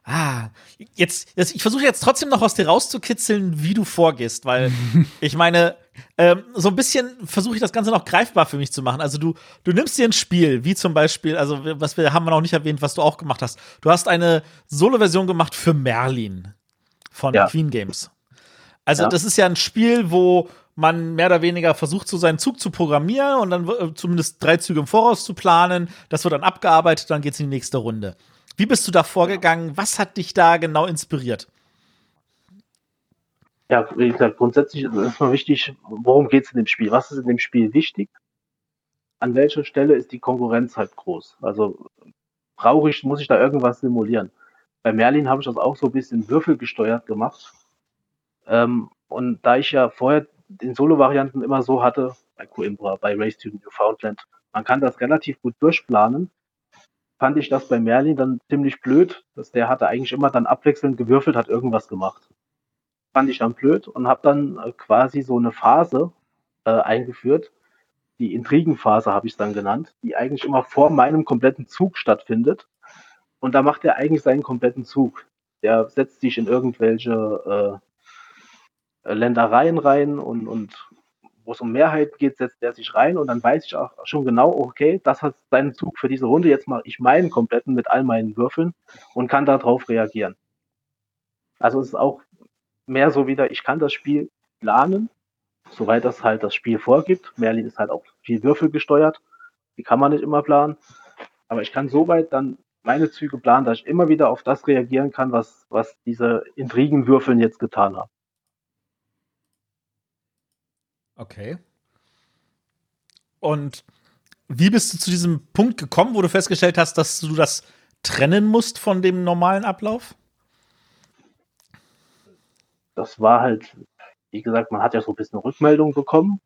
Ah, jetzt, jetzt ich versuche jetzt trotzdem noch aus dir rauszukitzeln, wie du vorgehst, weil ich meine, ähm, so ein bisschen versuche ich das Ganze noch greifbar für mich zu machen. Also du, du nimmst dir ein Spiel, wie zum Beispiel, also was wir haben wir noch nicht erwähnt, was du auch gemacht hast. Du hast eine Solo-Version gemacht für Merlin von Ja. Queen Games. Also Ja. das ist ja ein Spiel, wo man mehr oder weniger versucht, so seinen Zug zu programmieren und dann äh, zumindest drei Züge im Voraus zu planen. Das wird dann abgearbeitet, dann geht's in die nächste Runde. Wie bist du da vorgegangen? Was hat dich da genau inspiriert? Ja, wie gesagt, grundsätzlich ist erstmal wichtig, worum geht es in dem Spiel? Was ist in dem Spiel wichtig? An welcher Stelle ist die Konkurrenz halt groß? Also brauche ich, muss ich da irgendwas simulieren? Bei Merlin habe ich das auch so ein bisschen würfelgesteuert gemacht. Ähm, und da ich ja vorher den Solo-Varianten immer so hatte, bei Coimbra, bei Race to Newfoundland, man kann das relativ gut durchplanen. fand ich das bei Merlin dann ziemlich blöd, dass der hatte eigentlich immer dann abwechselnd gewürfelt, hat irgendwas gemacht. Fand ich dann blöd und habe dann äh, quasi so eine Phase äh, eingeführt, die Intrigenphase habe ich es dann genannt, die eigentlich immer vor meinem kompletten Zug stattfindet. Und da macht er eigentlich seinen kompletten Zug. Der setzt sich in irgendwelche äh, Ländereien rein und, und wo es um Mehrheit geht, setzt er sich rein und dann weiß ich auch schon genau, okay, das hat seinen Zug für diese Runde, jetzt mache ich meinen kompletten mit all meinen Würfeln und kann darauf reagieren. Also es ist auch mehr so wieder, ich kann das Spiel planen, soweit das halt das Spiel vorgibt. Merlin ist halt auch viel Würfel gesteuert, die kann man nicht immer planen, aber ich kann soweit dann meine Züge planen, dass ich immer wieder auf das reagieren kann, was, was diese Intrigenwürfeln jetzt getan haben. Okay. Und wie bist du zu diesem Punkt gekommen, wo du festgestellt hast, dass du das trennen musst von dem normalen Ablauf? Das war halt, wie gesagt, man hat ja so ein bisschen Rückmeldung bekommen.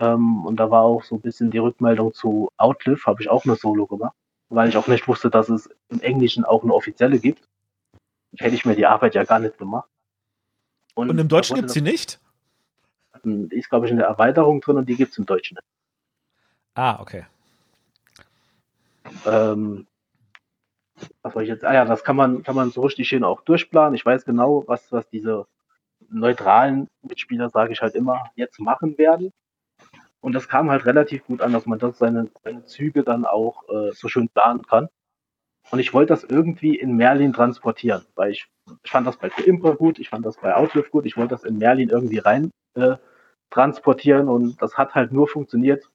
Ähm, und da war auch so ein bisschen die Rückmeldung zu Outlive, habe ich auch eine Solo gemacht, weil ich auch nicht wusste, dass es im Englischen auch eine offizielle gibt. Hätte ich mir die Arbeit ja gar nicht gemacht. Und, und im Deutschen gibt es sie nicht? Die ist, glaube ich, in der Erweiterung drin und die gibt es im Deutschen nicht. Ah, okay. Ähm, was soll ich jetzt? Ah ja, das kann man, kann man so richtig schön auch durchplanen. Ich weiß genau, was, was diese neutralen Mitspieler, sage ich halt immer, jetzt machen werden. Und das kam halt relativ gut an, dass man das seine, seine Züge dann auch äh, so schön planen kann. Und ich wollte das irgendwie in Merlin transportieren, weil ich, ich fand das bei Impra gut, ich fand das bei Outlive gut, ich wollte das in Merlin irgendwie rein äh, transportieren und das hat halt nur funktioniert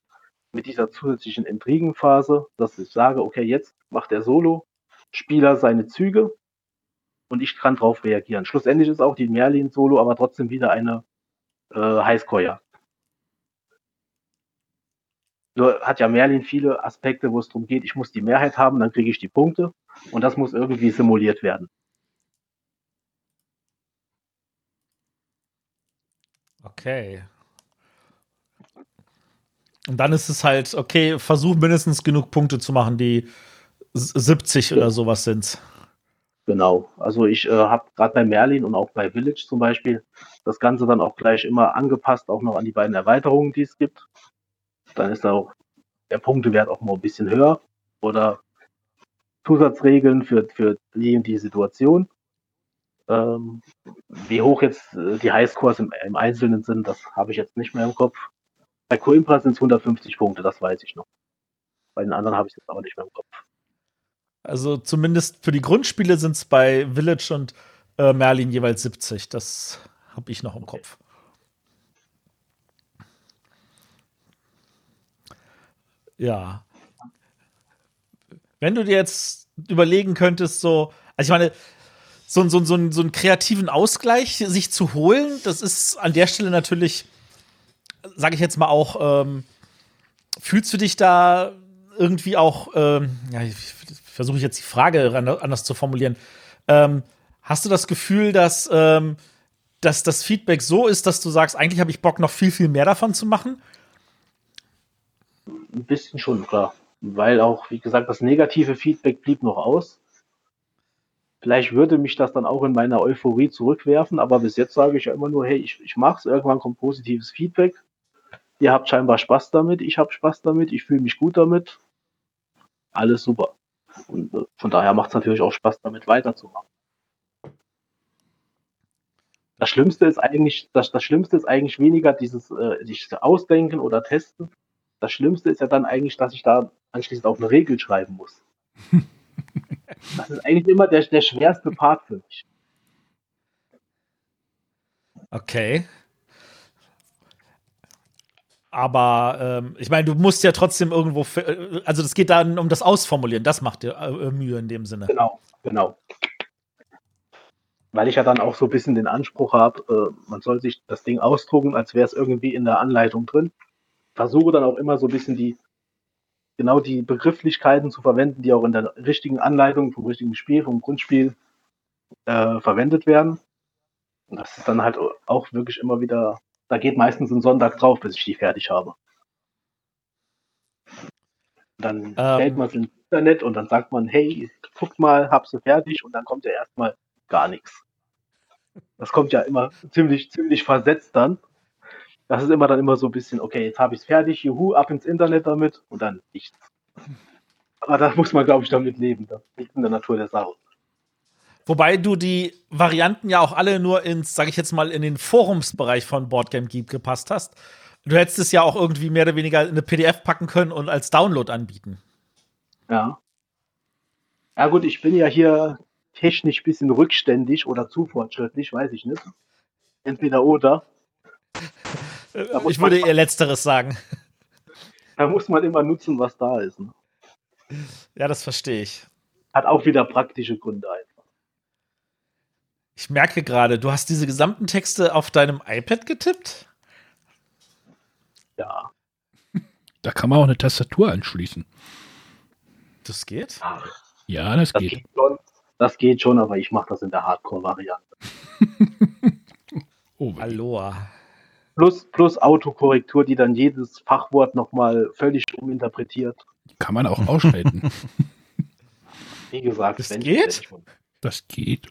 mit dieser zusätzlichen Intrigenphase, dass ich sage, okay, jetzt macht der Solo-Spieler seine Züge und ich kann drauf reagieren. Schlussendlich ist auch die Merlin-Solo aber trotzdem wieder eine äh, Highscore-Jagd. Nur hat ja Merlin viele Aspekte, wo es darum geht, ich muss die Mehrheit haben, dann kriege ich die Punkte und das muss irgendwie simuliert werden. Okay. Und dann ist es halt, okay, versuch mindestens genug Punkte zu machen, die 70 ja. oder sowas sind. Genau. Also ich äh, habe gerade bei Merlin und auch bei Village zum Beispiel das Ganze dann auch gleich immer angepasst, auch noch an die beiden Erweiterungen, die es gibt. Dann ist auch der Punktewert auch mal ein bisschen höher oder Zusatzregeln für, für die und die Situation. Ähm, wie hoch jetzt äh, die Highscores im, im Einzelnen sind, das habe ich jetzt nicht mehr im Kopf. Bei Coimbra sind es 150 Punkte, das weiß ich noch. Bei den anderen habe ich jetzt aber nicht mehr im Kopf. Also zumindest für die Grundspiele sind es bei Village und äh, Merlin jeweils 70. Das habe ich noch im Kopf. Ja. Wenn du dir jetzt überlegen könntest, so, also ich meine, so, so, so, so einen kreativen Ausgleich sich zu holen, das ist an der Stelle natürlich, sage ich jetzt mal auch, ähm, fühlst du dich da irgendwie auch, ähm, ja, versuche ich jetzt die Frage anders zu formulieren. Ähm, hast du das Gefühl, dass, ähm, dass das Feedback so ist, dass du sagst, eigentlich habe ich Bock, noch viel, viel mehr davon zu machen? Ein bisschen schon, klar. Weil auch, wie gesagt, das negative Feedback blieb noch aus. Vielleicht würde mich das dann auch in meiner Euphorie zurückwerfen, aber bis jetzt sage ich ja immer nur, hey, ich, ich es, irgendwann kommt positives Feedback. Ihr habt scheinbar Spaß damit, ich habe Spaß damit, ich fühle mich gut damit. Alles super. Und äh, von daher macht es natürlich auch Spaß, damit weiterzumachen. Das Schlimmste ist eigentlich, das, das Schlimmste ist eigentlich weniger dieses äh, sich ausdenken oder testen, das Schlimmste ist ja dann eigentlich, dass ich da anschließend auch eine Regel schreiben muss. das ist eigentlich immer der, der schwerste Part für mich. Okay. Aber ähm, ich meine, du musst ja trotzdem irgendwo, äh, also es geht dann um das Ausformulieren, das macht dir äh, Mühe in dem Sinne. Genau, genau. Weil ich ja dann auch so ein bisschen den Anspruch habe, äh, man soll sich das Ding ausdrucken, als wäre es irgendwie in der Anleitung drin versuche dann auch immer so ein bisschen die, genau die Begrifflichkeiten zu verwenden, die auch in der richtigen Anleitung vom richtigen Spiel, vom Grundspiel äh, verwendet werden. Und das ist dann halt auch wirklich immer wieder, da geht meistens ein Sonntag drauf, bis ich die fertig habe. Dann ähm. stellt man es in, Internet und dann sagt man, hey, guck mal, hab sie fertig und dann kommt ja erstmal gar nichts. Das kommt ja immer ziemlich, ziemlich versetzt dann. Das ist immer dann immer so ein bisschen, okay, jetzt habe ich es fertig, juhu, ab ins Internet damit und dann nichts. Aber da muss man, glaube ich, damit leben. Das liegt in der Natur der Sache. Wobei du die Varianten ja auch alle nur ins, sag ich jetzt mal, in den Forumsbereich von Boardgame Geek gepasst hast. Du hättest es ja auch irgendwie mehr oder weniger in eine PDF packen können und als Download anbieten. Ja. Ja gut, ich bin ja hier technisch ein bisschen rückständig oder zu fortschrittlich, weiß ich nicht. Entweder oder. Ich würde eher Letzteres sagen. Da muss man immer nutzen, was da ist. Ne? Ja, das verstehe ich. Hat auch wieder praktische Gründe einfach. Ich merke gerade, du hast diese gesamten Texte auf deinem iPad getippt? Ja. Da kann man auch eine Tastatur anschließen. Das geht? Ach, Ja, das, das geht. geht schon. Das geht schon, aber ich mache das in der Hardcore-Variante. Oh, Aloha. Plus, plus Autokorrektur, die dann jedes Fachwort nochmal völlig uminterpretiert. kann man auch ausschalten. Wie gesagt, Das wenn geht? Ich, das geht.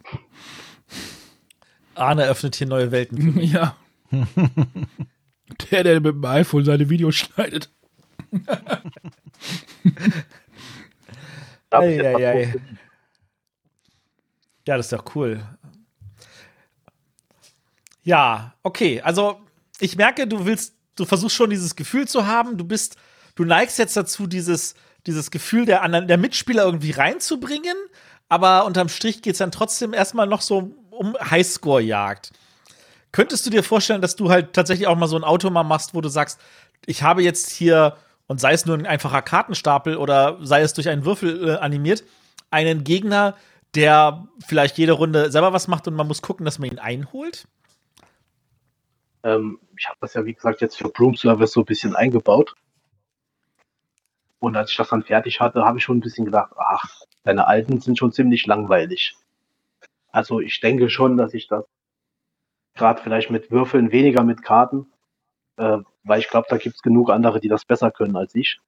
Arne öffnet hier neue Welten. für mich. Ja. Der, der mit dem iPhone seine Videos schneidet. Ja, das ist doch cool. Ja, okay. Also, ich merke, du willst, du versuchst schon dieses Gefühl zu haben. Du bist, du neigst jetzt dazu, dieses, dieses Gefühl der anderen, der Mitspieler irgendwie reinzubringen. Aber unterm Strich geht es dann trotzdem erstmal noch so um Highscore-Jagd. Könntest du dir vorstellen, dass du halt tatsächlich auch mal so ein Auto mal machst, wo du sagst, ich habe jetzt hier, und sei es nur ein einfacher Kartenstapel oder sei es durch einen Würfel äh, animiert, einen Gegner, der vielleicht jede Runde selber was macht und man muss gucken, dass man ihn einholt? Ähm, ich habe das ja, wie gesagt, jetzt für Broom Service so ein bisschen eingebaut. Und als ich das dann fertig hatte, habe ich schon ein bisschen gedacht, ach, deine alten sind schon ziemlich langweilig. Also ich denke schon, dass ich das gerade vielleicht mit Würfeln, weniger mit Karten, äh, weil ich glaube, da gibt es genug andere, die das besser können als ich.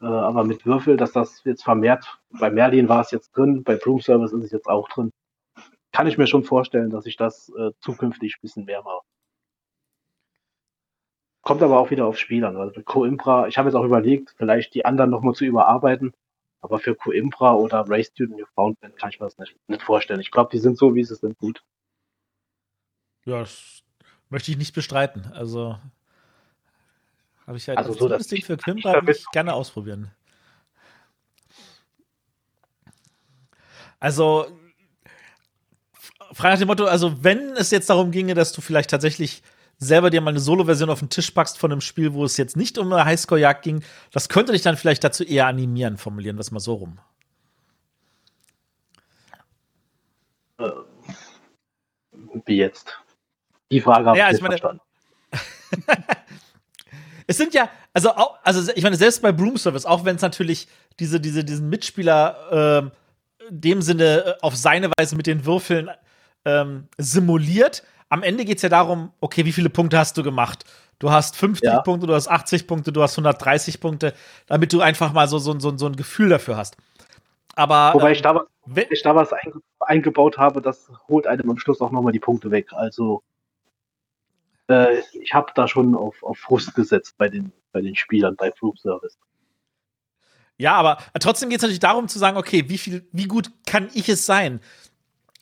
Äh, aber mit Würfel, dass das jetzt vermehrt, bei Merlin war es jetzt drin, bei Broom Service ist es jetzt auch drin. Kann ich mir schon vorstellen, dass ich das äh, zukünftig ein bisschen mehr mache. Kommt aber auch wieder auf Spiel an. Also Coimbra, ich habe jetzt auch überlegt, vielleicht die anderen nochmal zu überarbeiten. Aber für Coimbra oder Race Student Newfoundland kann ich mir das nicht, nicht vorstellen. Ich glaube, die sind so, wie sie sind, gut. Ja, das möchte ich nicht bestreiten. Also habe ich halt Also als so, das Ding für ich gerne ausprobieren. Also frei nach dem Motto, also wenn es jetzt darum ginge, dass du vielleicht tatsächlich selber dir mal eine Solo-Version auf den Tisch packst von einem Spiel, wo es jetzt nicht um eine Highscore-Jagd ging, das könnte dich dann vielleicht dazu eher animieren, formulieren wir es mal so rum. Äh, wie jetzt? Die Frage habe Ja, ich meine- verstanden. Es sind ja, also also ich meine, selbst bei Broom Service, auch wenn es natürlich diese, diese, diesen Mitspieler ähm, in dem Sinne äh, auf seine Weise mit den Würfeln ähm, simuliert, am Ende geht es ja darum, okay, wie viele Punkte hast du gemacht? Du hast 50 Ja. Punkte, du hast 80 Punkte, du hast 130 Punkte, damit du einfach mal so, so, so, so ein Gefühl dafür hast. Aber Wobei ähm, ich da was, wenn, ich da was einge eingebaut habe, das holt einem am Schluss auch nochmal die Punkte weg. Also äh, ich habe da schon auf, auf Frust gesetzt bei den, bei den Spielern bei Proof Service. Ja, aber trotzdem geht es natürlich darum zu sagen, okay, wie viel, wie gut kann ich es sein?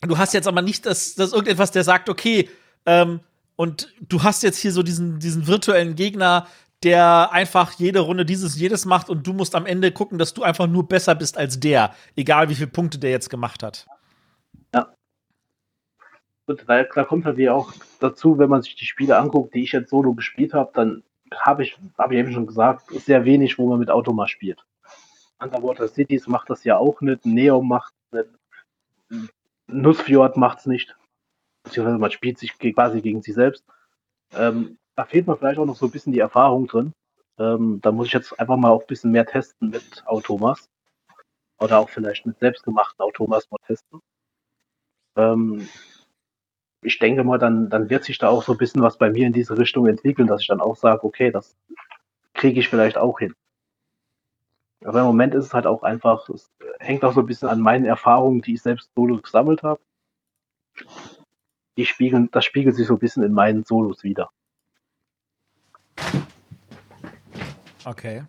Du hast jetzt aber nicht das, das irgendetwas, der sagt, okay, ähm, und du hast jetzt hier so diesen, diesen virtuellen Gegner, der einfach jede Runde dieses, jedes macht und du musst am Ende gucken, dass du einfach nur besser bist als der, egal wie viele Punkte der jetzt gemacht hat. Und da, da kommt halt auch dazu, wenn man sich die Spiele anguckt, die ich jetzt solo gespielt habe, dann habe ich, habe ich eben schon gesagt, sehr wenig, wo man mit Automa spielt. Underwater Cities macht das ja auch nicht, Neo macht nicht, Nussfjord macht's nicht. Beziehungsweise man spielt sich quasi gegen sich selbst. Ähm, da fehlt mir vielleicht auch noch so ein bisschen die Erfahrung drin. Ähm, da muss ich jetzt einfach mal auch ein bisschen mehr testen mit Automas. Oder auch vielleicht mit selbstgemachten Automas mal testen. Ähm, ich denke mal, dann, dann wird sich da auch so ein bisschen was bei mir in diese Richtung entwickeln, dass ich dann auch sage, okay, das kriege ich vielleicht auch hin. Aber im Moment ist es halt auch einfach, es hängt auch so ein bisschen an meinen Erfahrungen, die ich selbst solo gesammelt habe. Die spiegeln, das spiegelt sich so ein bisschen in meinen Solos wieder. Okay.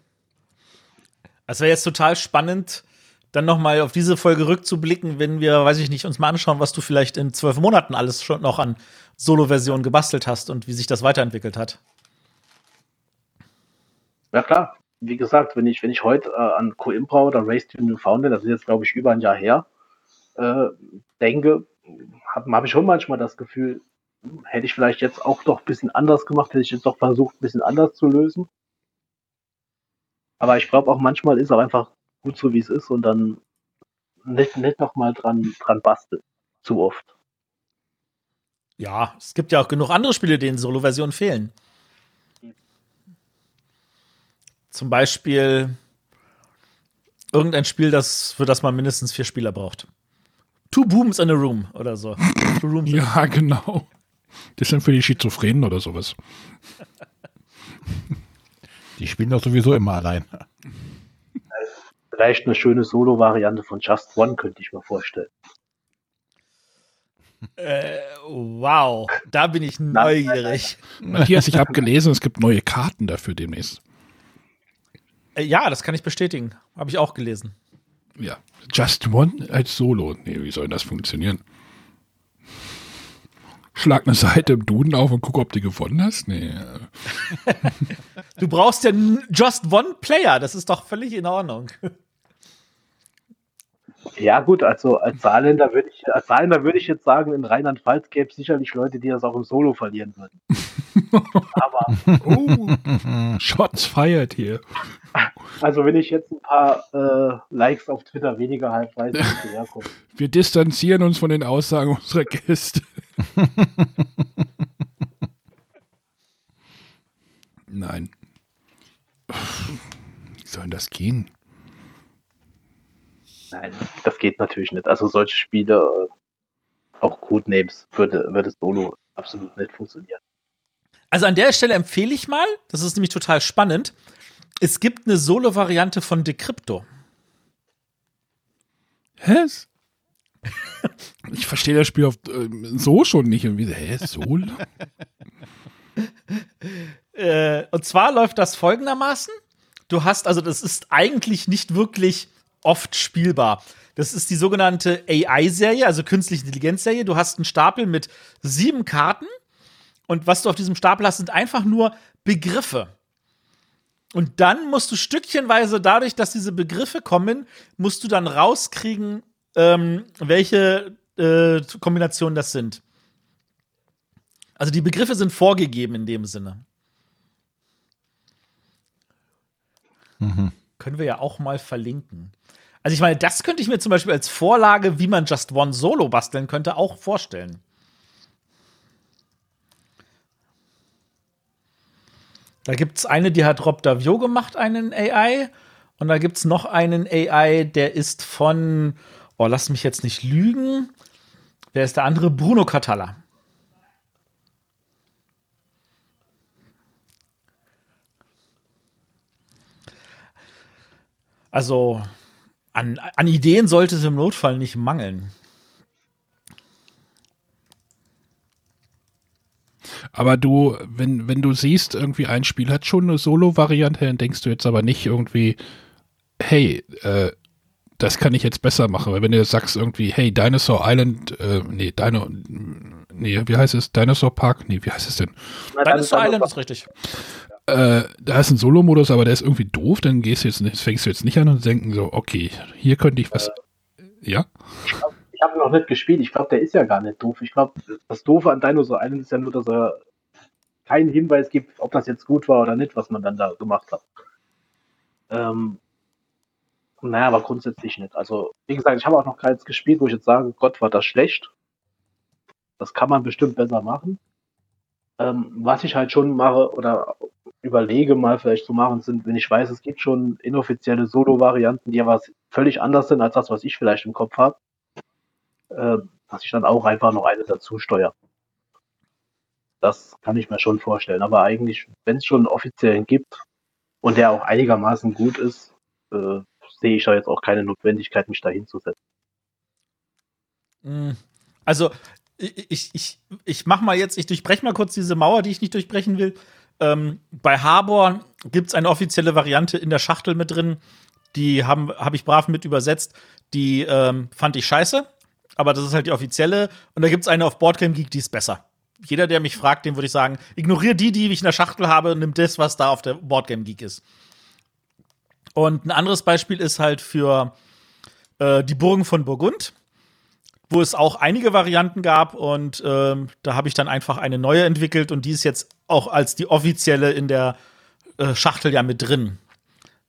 Es wäre jetzt total spannend, dann noch mal auf diese Folge rückzublicken, wenn wir, weiß ich nicht, uns mal anschauen, was du vielleicht in zwölf Monaten alles schon noch an Solo-Versionen gebastelt hast und wie sich das weiterentwickelt hat. Ja klar, wie gesagt, wenn ich, wenn ich heute äh, an Coimbra oder Race to Newfoundland, das ist jetzt glaube ich über ein Jahr her, äh, denke, habe hab ich schon manchmal das Gefühl, hätte ich vielleicht jetzt auch doch ein bisschen anders gemacht, hätte ich jetzt doch versucht, ein bisschen anders zu lösen. Aber ich glaube auch manchmal ist auch einfach gut so, wie es ist und dann nicht, nicht nochmal dran, dran basteln. Zu oft. Ja, es gibt ja auch genug andere Spiele, denen Solo-Versionen fehlen. Zum Beispiel irgendein Spiel, das, für das man mindestens vier Spieler braucht. Two Booms in a Room oder so. Two Rooms ja, genau. Das sind für die Schizophrenen oder sowas. Die spielen doch sowieso immer allein. Vielleicht eine schöne Solo-Variante von Just One könnte ich mir vorstellen. Äh, wow, da bin ich neugierig. Matthias, ich habe gelesen, es gibt neue Karten dafür demnächst. Äh, ja, das kann ich bestätigen. Habe ich auch gelesen. Ja, Just One als Solo. Nee, wie soll das funktionieren? Schlag eine Seite im Duden auf und guck, ob du gewonnen hast? Nee. du brauchst ja Just One Player. Das ist doch völlig in Ordnung. Ja, gut, also als Saarländer würde ich, als Saarländer würde ich jetzt sagen, in Rheinland-Pfalz gäbe es sicherlich Leute, die das auch im Solo verlieren würden. Aber. Uh, Shots feiert hier. Also, wenn ich jetzt ein paar äh, Likes auf Twitter weniger habe, weiß ich nicht, herkommt. Wir distanzieren uns von den Aussagen unserer Gäste. Nein. Wie soll denn das gehen? Nein, das geht natürlich nicht. Also solche Spiele, äh, auch Codenames, würde, würde Solo absolut nicht funktionieren. Also an der Stelle empfehle ich mal, das ist nämlich total spannend, es gibt eine Solo-Variante von Decrypto. Hä? Ich verstehe das Spiel auf, äh, so schon nicht. Irgendwie, hä, Solo? äh, und zwar läuft das folgendermaßen. Du hast, also das ist eigentlich nicht wirklich oft spielbar. Das ist die sogenannte AI-Serie, also künstliche Intelligenz-Serie. Du hast einen Stapel mit sieben Karten und was du auf diesem Stapel hast, sind einfach nur Begriffe. Und dann musst du stückchenweise, dadurch, dass diese Begriffe kommen, musst du dann rauskriegen, ähm, welche äh, Kombinationen das sind. Also die Begriffe sind vorgegeben in dem Sinne. Mhm. Können wir ja auch mal verlinken. Also ich meine, das könnte ich mir zum Beispiel als Vorlage, wie man Just One Solo basteln könnte, auch vorstellen. Da gibt es eine, die hat Rob Davio gemacht, einen AI. Und da gibt es noch einen AI, der ist von, oh, lass mich jetzt nicht lügen. Wer ist der andere? Bruno Catalla. Also, an, an Ideen sollte es im Notfall nicht mangeln. Aber du, wenn, wenn du siehst, irgendwie ein Spiel hat schon eine Solo-Variante, dann denkst du jetzt aber nicht irgendwie, hey, äh, das kann ich jetzt besser machen. Weil wenn du sagst irgendwie, hey, Dinosaur Island, äh, nee, Dino, nee, wie heißt es? Dinosaur Park? Nee, wie heißt es denn? Dinosaur Island ist richtig. Äh, da ist ein Solo-Modus, aber der ist irgendwie doof, dann gehst du jetzt nicht, fängst du jetzt nicht an und denken so, okay, hier könnte ich was. Äh, ja? Ich habe noch nicht gespielt. Ich glaube, der ist ja gar nicht doof. Ich glaube, das Doofe an Dinosaur Island ist ja nur, dass er keinen Hinweis gibt, ob das jetzt gut war oder nicht, was man dann da gemacht hat. Ähm, naja, aber grundsätzlich nicht. Also, wie gesagt, ich habe auch noch keins gespielt, wo ich jetzt sage, Gott, war das schlecht. Das kann man bestimmt besser machen. Ähm, was ich halt schon mache oder überlege mal vielleicht zu machen, sind, wenn ich weiß, es gibt schon inoffizielle Solo-Varianten, die aber völlig anders sind als das, was ich vielleicht im Kopf habe, äh, dass ich dann auch einfach noch eine dazu steuere. Das kann ich mir schon vorstellen. Aber eigentlich, wenn es schon einen offiziellen gibt und der auch einigermaßen gut ist, äh, sehe ich da jetzt auch keine Notwendigkeit, mich da hinzusetzen. Mm, Also, ich, ich, ich, mach mal jetzt, ich durchbreche mal kurz diese Mauer, die ich nicht durchbrechen will. Ähm, bei Harbor gibt es eine offizielle Variante in der Schachtel mit drin. Die habe hab ich brav mit übersetzt. Die ähm, fand ich scheiße, aber das ist halt die offizielle. Und da gibt es eine auf Boardgame Geek, die ist besser. Jeder, der mich fragt, dem würde ich sagen, ignoriere die, die ich in der Schachtel habe, und nimm das, was da auf der Boardgame Geek ist. Und ein anderes Beispiel ist halt für äh, die Burgen von Burgund wo es auch einige Varianten gab und ähm, da habe ich dann einfach eine neue entwickelt und die ist jetzt auch als die offizielle in der äh, Schachtel ja mit drin,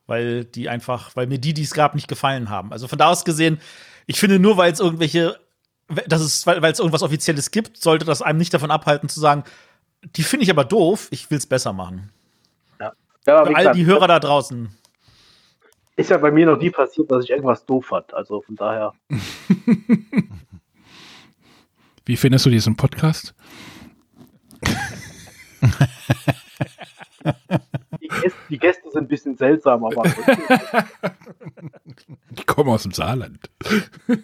weil die einfach, weil mir die, die es gab, nicht gefallen haben. Also von da aus gesehen, ich finde nur, weil es irgendwelche, das ist, weil es irgendwas Offizielles gibt, sollte das einem nicht davon abhalten zu sagen, die finde ich aber doof, ich will es besser machen. Ja, Für wie all gesagt, die Hörer da draußen. Ist ja bei mir noch nie passiert, dass ich irgendwas doof fand. Also von daher. Wie findest du diesen Podcast? Die Gäste, die Gäste sind ein bisschen seltsam, aber Ich komme aus dem Saarland. wer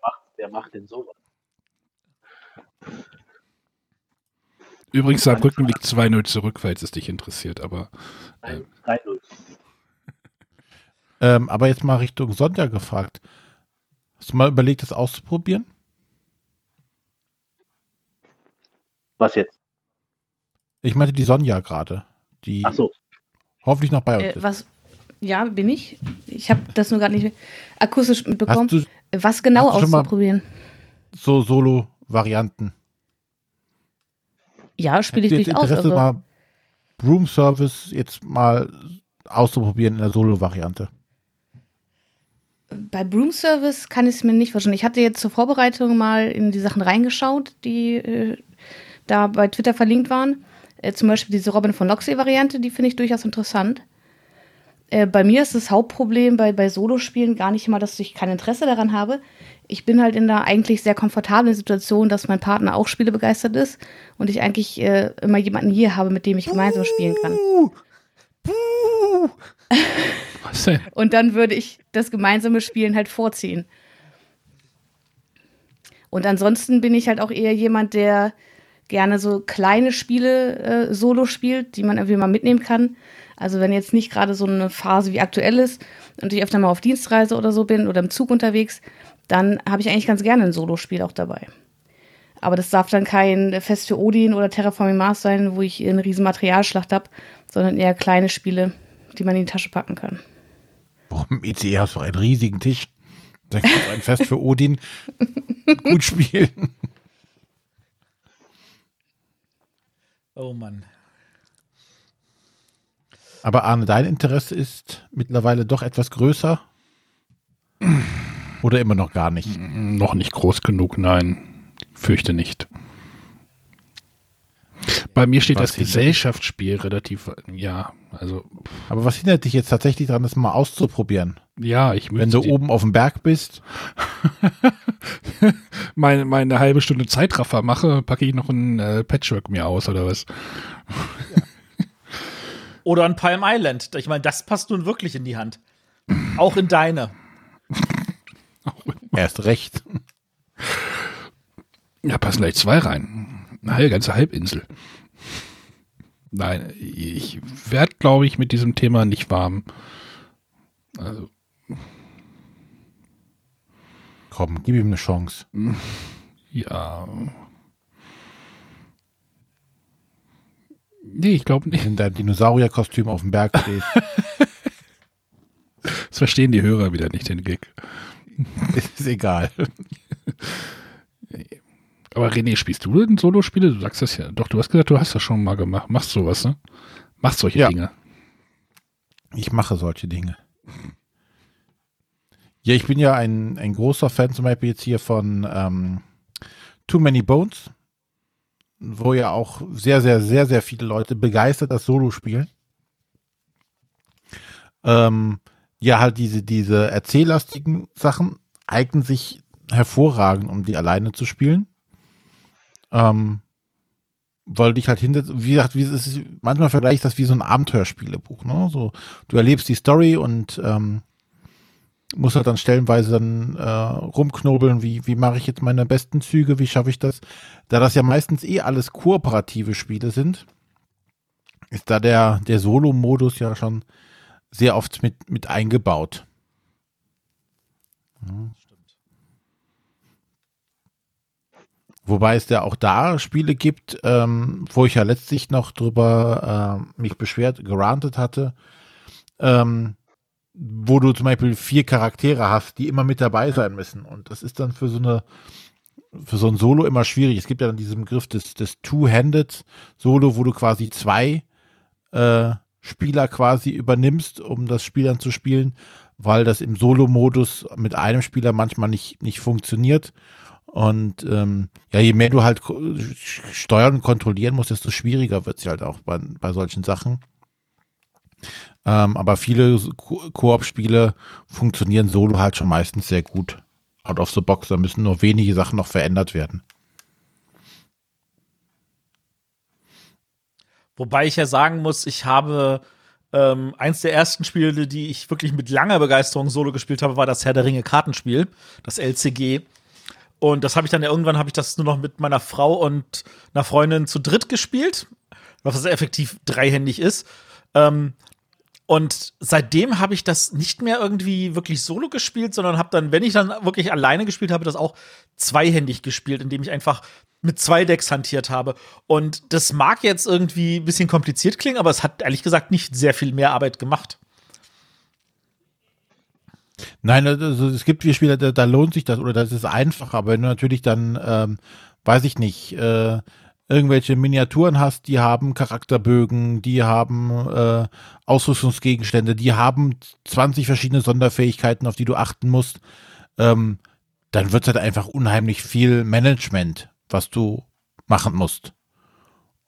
macht, wer macht denn sowas? Übrigens, Saarbrücken liegt 2-0 zurück, falls es dich interessiert, aber Nein, 3-0. Ähm, aber jetzt mal Richtung Sonja gefragt. Hast du mal überlegt, das auszuprobieren? Was jetzt? Ich meinte die Sonja gerade, die Ach so. hoffentlich noch bei uns Äh, ist. was? Ja, bin ich. Ich habe das nur gerade nicht akustisch mitbekommen. Hast du was genau auszuprobieren? so Solo-Varianten? Ja, spiele ich durchaus. Interesse, Also, mal Room Service jetzt mal auszuprobieren in der Solo-Variante? bei Broom Service kann ich es mir nicht vorstellen. Ich hatte jetzt zur Vorbereitung mal in die Sachen reingeschaut, die äh, da bei Twitter verlinkt waren. Äh, zum Beispiel diese Robin von Loxley-Variante, die finde ich durchaus interessant. Äh, bei mir ist das Hauptproblem bei, bei Solospielen gar nicht mal, dass ich kein Interesse daran habe. Ich bin halt in der eigentlich sehr komfortablen Situation, dass mein Partner auch Spiele begeistert ist und ich eigentlich äh, immer jemanden hier habe, mit dem ich gemeinsam spielen kann. was denn? Und dann würde ich das gemeinsame Spielen halt vorziehen. Und ansonsten bin ich halt auch eher jemand, der gerne so kleine Spiele äh, solo spielt, die man irgendwie mal mitnehmen kann. Also wenn jetzt nicht gerade so eine Phase wie aktuell ist und ich öfter mal auf Dienstreise oder so bin oder im Zug unterwegs, dann habe ich eigentlich ganz gerne ein Solospiel auch dabei. Aber das darf dann kein Fest für Odin oder Terraforming Mars sein, wo ich eine riesen Materialschlacht habe, sondern eher kleine Spiele, die man in die Tasche packen kann. Warum ICE hast du einen riesigen Tisch? Da du ein Fest für Odin gut spielen. Oh Mann. Aber Arne, dein Interesse ist mittlerweile doch etwas größer? Oder immer noch gar nicht? Noch nicht groß genug, nein. Fürchte nicht. Bei mir steht Was das Gesellschaftsspiel relativ, ja, also, Aber was hindert dich jetzt tatsächlich daran, das mal auszuprobieren? ja, ich Wenn müsste du oben auf dem Berg bist, meine, meine halbe Stunde Zeitraffer mache, packe ich noch ein äh, Patchwork mir aus oder was? Oder an Palm Island. Ich meine, das passt nun wirklich in die Hand. Auch in deine. erst recht. Ja, passen gleich zwei rein. Eine ganze Halbinsel. Nein, ich werde, glaube ich, mit diesem Thema nicht warm. Also, Komm, gib ihm eine Chance. ja. Nee, ich glaube nicht. In deinem Dinosaurierkostüm auf dem Berg stehst. Das verstehen die Hörer wieder nicht, den Gag. ist egal. Aber René, spielst du denn Solospiele? Du sagst das ja. Doch, du hast gesagt, du hast das schon mal gemacht. Machst sowas, ne? Machst solche Ja. Dinge. Ich mache solche Dinge. Ja, ich bin ja ein, ein großer Fan zum Beispiel jetzt hier von ähm, Too Many Bones, wo ja auch sehr, sehr, sehr, sehr viele Leute begeistert das Solo spielen. Ähm, ja, halt diese, diese erzähllastigen Sachen eignen sich hervorragend, um die alleine zu spielen. Ähm, weil dich halt hinter, wie gesagt, wie es ist, manchmal vergleiche ich das wie so ein Abenteuerspielebuch, ne? So, du erlebst die Story und ähm, musst halt dann stellenweise dann äh, rumknobeln, wie, wie mache ich jetzt meine besten Züge, wie schaffe ich das? Da das ja meistens eh alles kooperative Spiele sind, ist da der, der Solo-Modus ja schon sehr oft mit, mit eingebaut. Wobei es ja auch da Spiele gibt, ähm, wo ich ja letztlich noch drüber äh, mich beschwert, gerantet hatte, ähm, wo du zum Beispiel vier Charaktere hast, die immer mit dabei sein müssen. Und das ist dann für so eine, für so ein Solo immer schwierig. Es gibt ja dann diesen Begriff des, des Two-Handed Solo, wo du quasi zwei äh, Spieler quasi übernimmst, um das Spiel dann zu spielen, weil das im Solo-Modus mit einem Spieler manchmal nicht, nicht funktioniert. Und ähm, ja, je mehr du halt steuern und kontrollieren musst, desto schwieriger wird es halt auch bei, bei solchen Sachen. Ähm, aber viele Koop-Spiele funktionieren solo halt schon meistens sehr gut. Out of the box, da müssen nur wenige Sachen noch verändert werden. Wobei ich ja sagen muss, ich habe ähm, eins der ersten Spiele, die ich wirklich mit langer Begeisterung solo gespielt habe, war das Herr der Ringe Kartenspiel, das LCG. Und das habe ich dann irgendwann habe ich das nur noch mit meiner Frau und einer Freundin zu dritt gespielt, was effektiv dreihändig ist. Ähm, und seitdem habe ich das nicht mehr irgendwie wirklich solo gespielt, sondern habe dann, wenn ich dann wirklich alleine gespielt habe, das auch zweihändig gespielt, indem ich einfach mit zwei Decks hantiert habe. Und das mag jetzt irgendwie ein bisschen kompliziert klingen, aber es hat ehrlich gesagt nicht sehr viel mehr Arbeit gemacht. Nein, also es gibt vier Spieler, da, da, lohnt sich das oder das ist einfach, aber wenn du natürlich dann, ähm, weiß ich nicht, äh, irgendwelche Miniaturen hast, die haben Charakterbögen, die haben äh, Ausrüstungsgegenstände, die haben 20 verschiedene Sonderfähigkeiten, auf die du achten musst, ähm, dann wird es halt einfach unheimlich viel Management, was du machen musst.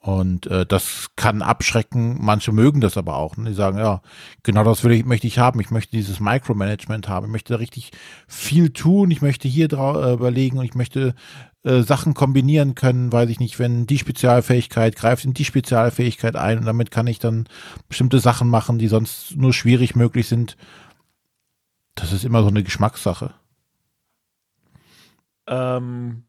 Und äh, das kann abschrecken. Manche mögen das aber auch. Ne? Die sagen, ja, genau das will ich, möchte ich haben. Ich möchte dieses Micromanagement haben. Ich möchte da richtig viel tun. Ich möchte hier äh, überlegen und ich möchte äh, Sachen kombinieren können, weiß ich nicht, wenn die Spezialfähigkeit greift in die Spezialfähigkeit ein und damit kann ich dann bestimmte Sachen machen, die sonst nur schwierig möglich sind. Das ist immer so eine Geschmackssache. Ähm,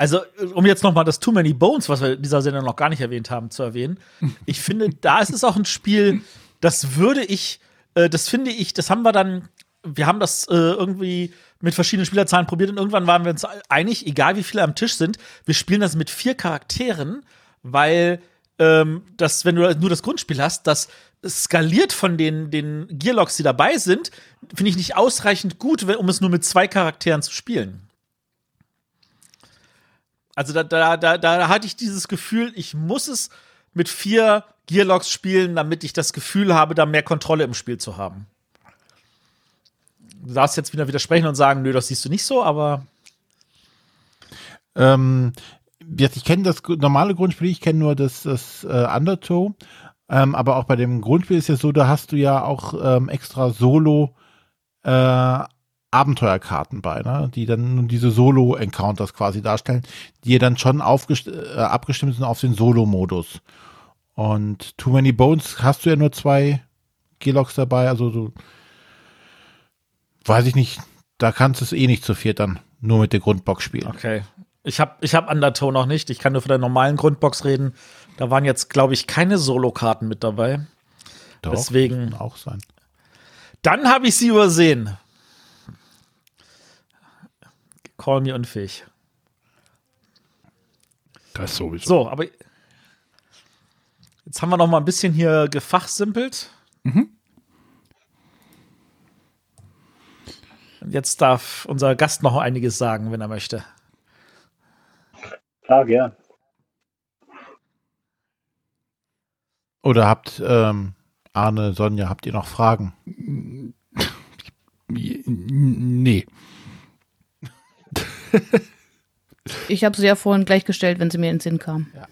also, um jetzt noch mal das Too Many Bones, was wir in dieser Sendung noch gar nicht erwähnt haben, zu erwähnen. Ich finde, da ist es auch ein Spiel, das würde ich, äh, das finde ich, das haben wir dann, wir haben das äh, irgendwie mit verschiedenen Spielerzahlen probiert und irgendwann waren wir uns einig, egal wie viele am Tisch sind, wir spielen das mit vier Charakteren, weil ähm, das, wenn du nur das Grundspiel hast, das skaliert von den, den Gearlocks, die dabei sind, finde ich nicht ausreichend gut, um es nur mit zwei Charakteren zu spielen. Also da, da, da, da hatte ich dieses Gefühl, ich muss es mit vier Gearlocks spielen, damit ich das Gefühl habe, da mehr Kontrolle im Spiel zu haben. Du darfst jetzt wieder widersprechen und sagen, nö, das siehst du nicht so, aber. Ähm, ich kenne das normale Grundspiel, ich kenne nur das, das äh, Undertow. Ähm, aber auch bei dem Grundspiel ist ja so, da hast du ja auch ähm, extra Solo äh, Abenteuerkarten bei, ne? die dann diese Solo-Encounters quasi darstellen, die dann schon äh, abgestimmt sind auf den Solo-Modus. Und Too Many Bones hast du ja nur zwei Gelogs dabei, also so, weiß ich nicht, da kannst du es eh nicht zu viert dann nur mit der Grundbox spielen. Okay. Ich habe ich hab Undertow noch nicht, ich kann nur von der normalen Grundbox reden. Da waren jetzt, glaube ich, keine Solo-Karten mit dabei. Doch, Deswegen auch sein. Dann habe ich sie übersehen. Call me unfähig. Das sowieso. So, aber jetzt haben wir noch mal ein bisschen hier gefachsimpelt. Mhm. Jetzt darf unser Gast noch einiges sagen, wenn er möchte. Klar, gern. Oder habt ähm, Arne, Sonja, habt ihr noch Fragen? Nee. ich habe sie ja vorhin gleichgestellt, wenn sie mir in den Sinn kam. Ja.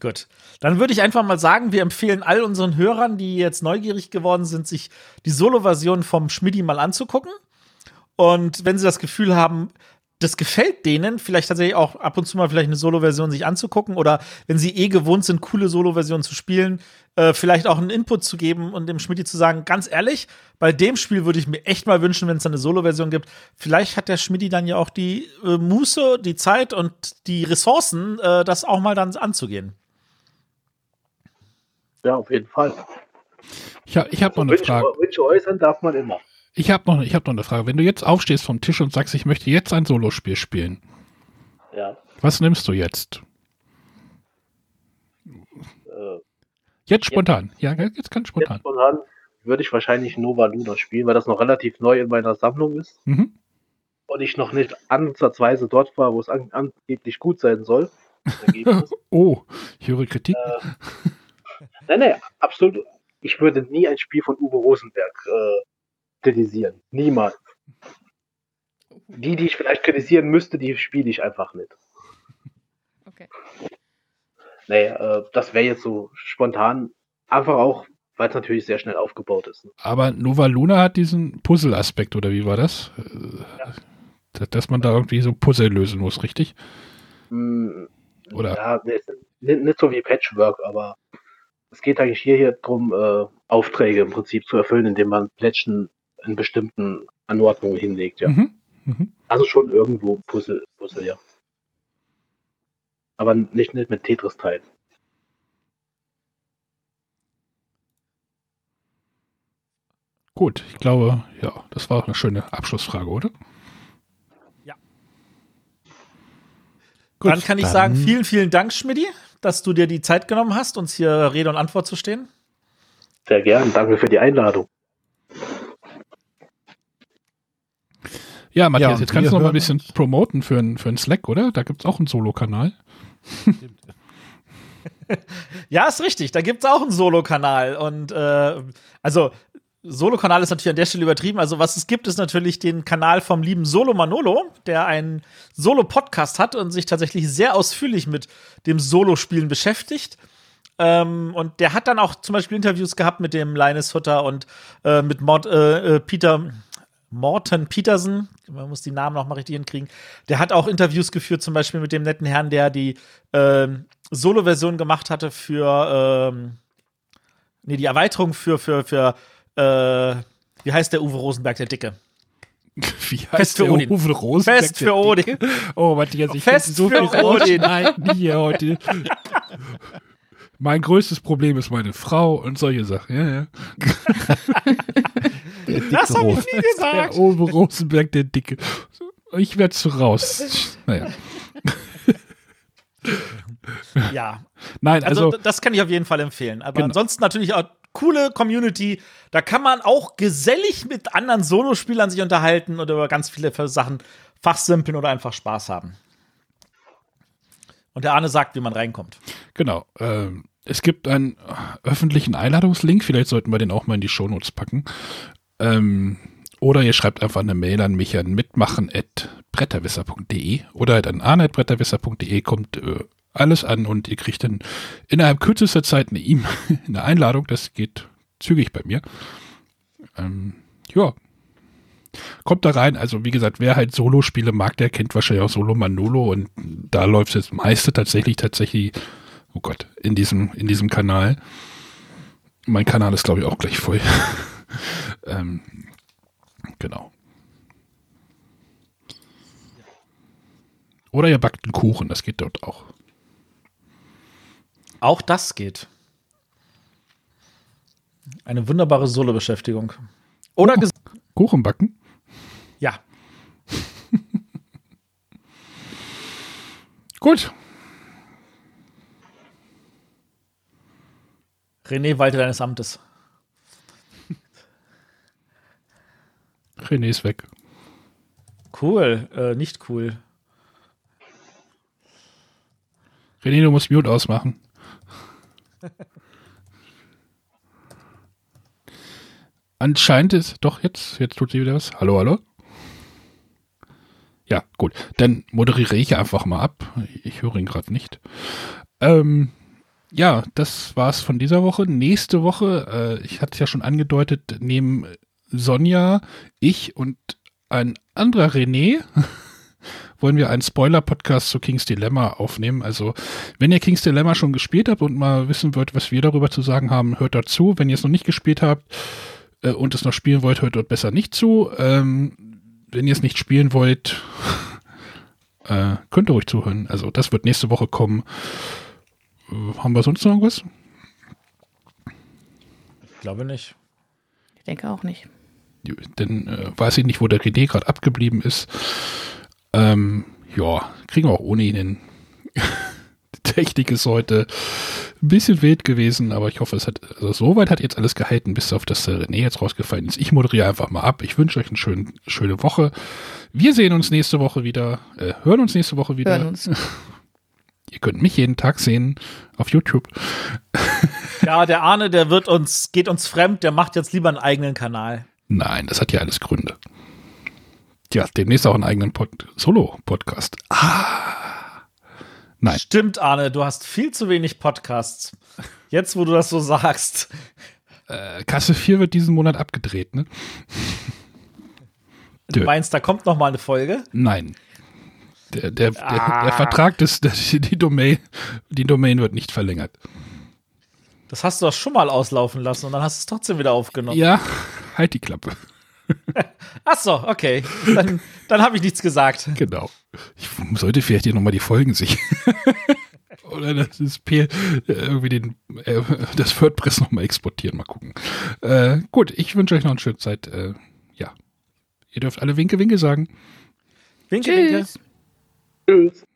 Gut. Dann würde ich einfach mal sagen, wir empfehlen all unseren Hörern, die jetzt neugierig geworden sind, sich die Solo-Version vom Schmidti mal anzugucken. Und wenn sie das Gefühl haben, das gefällt denen, vielleicht tatsächlich auch ab und zu mal vielleicht eine Solo-Version sich anzugucken oder wenn sie eh gewohnt sind, coole Solo-Versionen zu spielen, äh, vielleicht auch einen Input zu geben und dem Schmidt zu sagen, ganz ehrlich, bei dem Spiel würde ich mir echt mal wünschen, wenn es eine Solo-Version gibt. Vielleicht hat der Schmidt dann ja auch die äh, Muße, die Zeit und die Ressourcen, äh, das auch mal dann anzugehen. Ja, auf jeden Fall. Ich, ha, ich habe noch eine Wünsche, Frage. Wünsche äußern darf man immer. Ich habe noch, ich hab noch eine Frage. Wenn du jetzt aufstehst vom Tisch und sagst, ich möchte jetzt ein Solospiel spielen, Ja. was nimmst du jetzt? Äh, Jetzt spontan. Ja, jetzt ganz jetzt spontan. spontan würde ich wahrscheinlich Nova Luna spielen, weil das noch relativ neu in meiner Sammlung ist Mhm. und ich noch nicht ansatzweise dort war, wo es an, angeblich gut sein soll. Oh, ich höre Kritik. nein, nein, absolut. Ich würde nie ein Spiel von Uwe Rosenberg äh, kritisieren. Niemals. Die, die ich vielleicht kritisieren müsste, die spiele ich einfach nicht. Okay. Nee, äh, das wäre jetzt so spontan. Einfach auch, weil es natürlich sehr schnell aufgebaut ist. Ne? Aber Nova Luna hat diesen Puzzle-Aspekt, oder wie war das? Äh, dass- Dass man da irgendwie so Puzzle lösen muss, richtig? Mm, Oder? Ja, nicht, nicht so wie Patchwork, aber es geht eigentlich hier, hier darum, äh, Aufträge im Prinzip in bestimmten Anordnungen hinlegt, ja. Mhm. Mhm. Also schon irgendwo Puzzle, Puzzle, ja. Aber nicht, nicht mit Tetris-Teilen. Gut, ich glaube, ja, das war auch eine schöne Abschlussfrage, oder? Ja. Gut, dann kann ich dann- sagen, vielen, vielen Dank, Schmidti, dass du dir die Zeit genommen hast, uns hier Rede und Antwort zu stehen. Sehr gern. Danke für die Einladung. Ja, Matthias, Ja, jetzt kannst du noch mal ein bisschen promoten für einen für Slack, oder? Da gibt es auch einen Solo-Kanal. Ja, ist richtig. Da gibt's auch einen Solo-Kanal. Und äh, also, Solo-Kanal ist natürlich an der Stelle übertrieben. Also, was es gibt, ist natürlich den Kanal vom lieben Solo Manolo, der einen Solo-Podcast hat und sich tatsächlich sehr ausführlich mit dem Solo-Spielen beschäftigt. Ähm, und der hat dann auch zum Beispiel Interviews gehabt mit dem Linus Hutter und äh, mit Mort, äh, äh, Peter. Morten Peterson, man muss die Namen noch mal richtig hinkriegen, der hat auch Interviews geführt, zum Beispiel mit dem netten Herrn, der die ähm, Solo-Version gemacht hatte für, ähm, nee, die Erweiterung für, für, für, äh, wie heißt der Uwe Rosenberg, der Dicke? Wie heißt Fest für der Odin. Uwe Rosenberg, Fest der für Odin. Dicke? Oh, Matthias, ich Fest so für viel Odin. hier heute. Mein größtes Problem ist meine Frau und solche Sachen. Ja, ja. Das habe ich nie Der gesagt. Uwe Rosenberg, der Dicke. Ich werde zu raus. Naja. Ja, Nein, also, also, das kann ich auf jeden Fall empfehlen. Aber Genau. ansonsten natürlich auch coole Community. Da kann man auch gesellig mit anderen Solospielern sich unterhalten oder über ganz viele Sachen fachsimpeln oder einfach Spaß haben. Und der Arne sagt, wie man reinkommt. genau. Ähm, es gibt einen öffentlichen Einladungslink. Vielleicht sollten wir den auch mal in die Shownotes packen. Ähm, oder ihr schreibt einfach eine Mail an mich an mitmachen.bretterwisser.de oder halt an arne.bretterwisser.de kommt äh, alles an und ihr kriegt dann innerhalb kürzester Zeit eine E-Mail, eine Einladung. Das geht zügig bei mir. Ähm, ja. Kommt da rein. Also, wie gesagt, wer halt Solo-Spiele mag, der kennt wahrscheinlich auch Solo Manolo und da läuft es meiste tatsächlich, tatsächlich, oh Gott, in diesem, in diesem Kanal. Mein Kanal ist, glaube ich, auch gleich voll. ähm, genau. Oder ihr backt einen Kuchen, das geht dort auch. Auch das geht. Eine wunderbare Solo-Beschäftigung. Oder ges Kuchen backen? ja. Gut. René, walte deines Amtes. René ist weg. Cool, äh, nicht cool. René, du musst Mute ausmachen. Anscheinend ist, doch, jetzt, jetzt tut sie wieder was. Hallo, hallo? Ja, gut. Dann moderiere ich einfach mal ab. Ich höre ihn gerade nicht. Ähm, ja, das war's von dieser Woche. Nächste Woche, äh, ich hatte es ja schon angedeutet, nehmen Sonja, ich und ein anderer René wollen wir einen Spoiler-Podcast zu King's Dilemma aufnehmen. Also, wenn ihr King's Dilemma schon gespielt habt und mal wissen wollt, was wir darüber zu sagen haben, hört dazu. Wenn ihr es noch nicht gespielt habt äh, und es noch spielen wollt, hört dort besser nicht zu. Ähm, wenn ihr es nicht spielen wollt, äh, könnt ihr ruhig zuhören. Also, das wird nächste Woche kommen. Äh, haben wir sonst noch irgendwas? Ich glaube nicht. Ich denke auch nicht. Denn äh, weiß ich nicht, wo der René gerade abgeblieben ist. Ähm, ja, kriegen wir auch ohne ihn hin. Die Technik ist heute ein bisschen wild gewesen, aber ich hoffe, es hat, also soweit hat jetzt alles gehalten, bis auf das der René jetzt rausgefallen ist. Ich moderiere einfach mal ab. Ich wünsche euch eine schön, schöne Woche. Wir sehen uns nächste Woche wieder, äh, hören uns nächste Woche wieder. Hören uns. Ihr könnt mich jeden Tag sehen auf YouTube. Ja, der Arne, der wird uns, geht uns fremd, der macht jetzt lieber einen eigenen Kanal. Nein, das hat ja alles Gründe. Ja, demnächst auch einen eigenen Pod Solo-Podcast. Ah. Nein. Stimmt, Arne, du hast viel zu wenig Podcasts. Jetzt, wo du das so sagst. Äh, Kasse 4 wird diesen Monat abgedreht, ne? Du Dö. meinst, da kommt noch mal eine Folge? Nein. Der, der, der, Ah. der Vertrag des, der, die Domain, die Domain wird nicht verlängert. Das hast du doch schon mal auslaufen lassen und dann hast du es trotzdem wieder aufgenommen. Ja, halt die Klappe. Ach so, okay. Dann, dann habe ich nichts gesagt. Genau. Ich sollte vielleicht hier nochmal die Folgen sich. Oder das ist P irgendwie den, äh, das WordPress nochmal exportieren. Mal gucken. Äh, gut, ich wünsche euch noch eine schöne Zeit. Äh, ja. Ihr dürft alle Winke, Winke sagen. Winke, winke. Tschüss. Tschüss.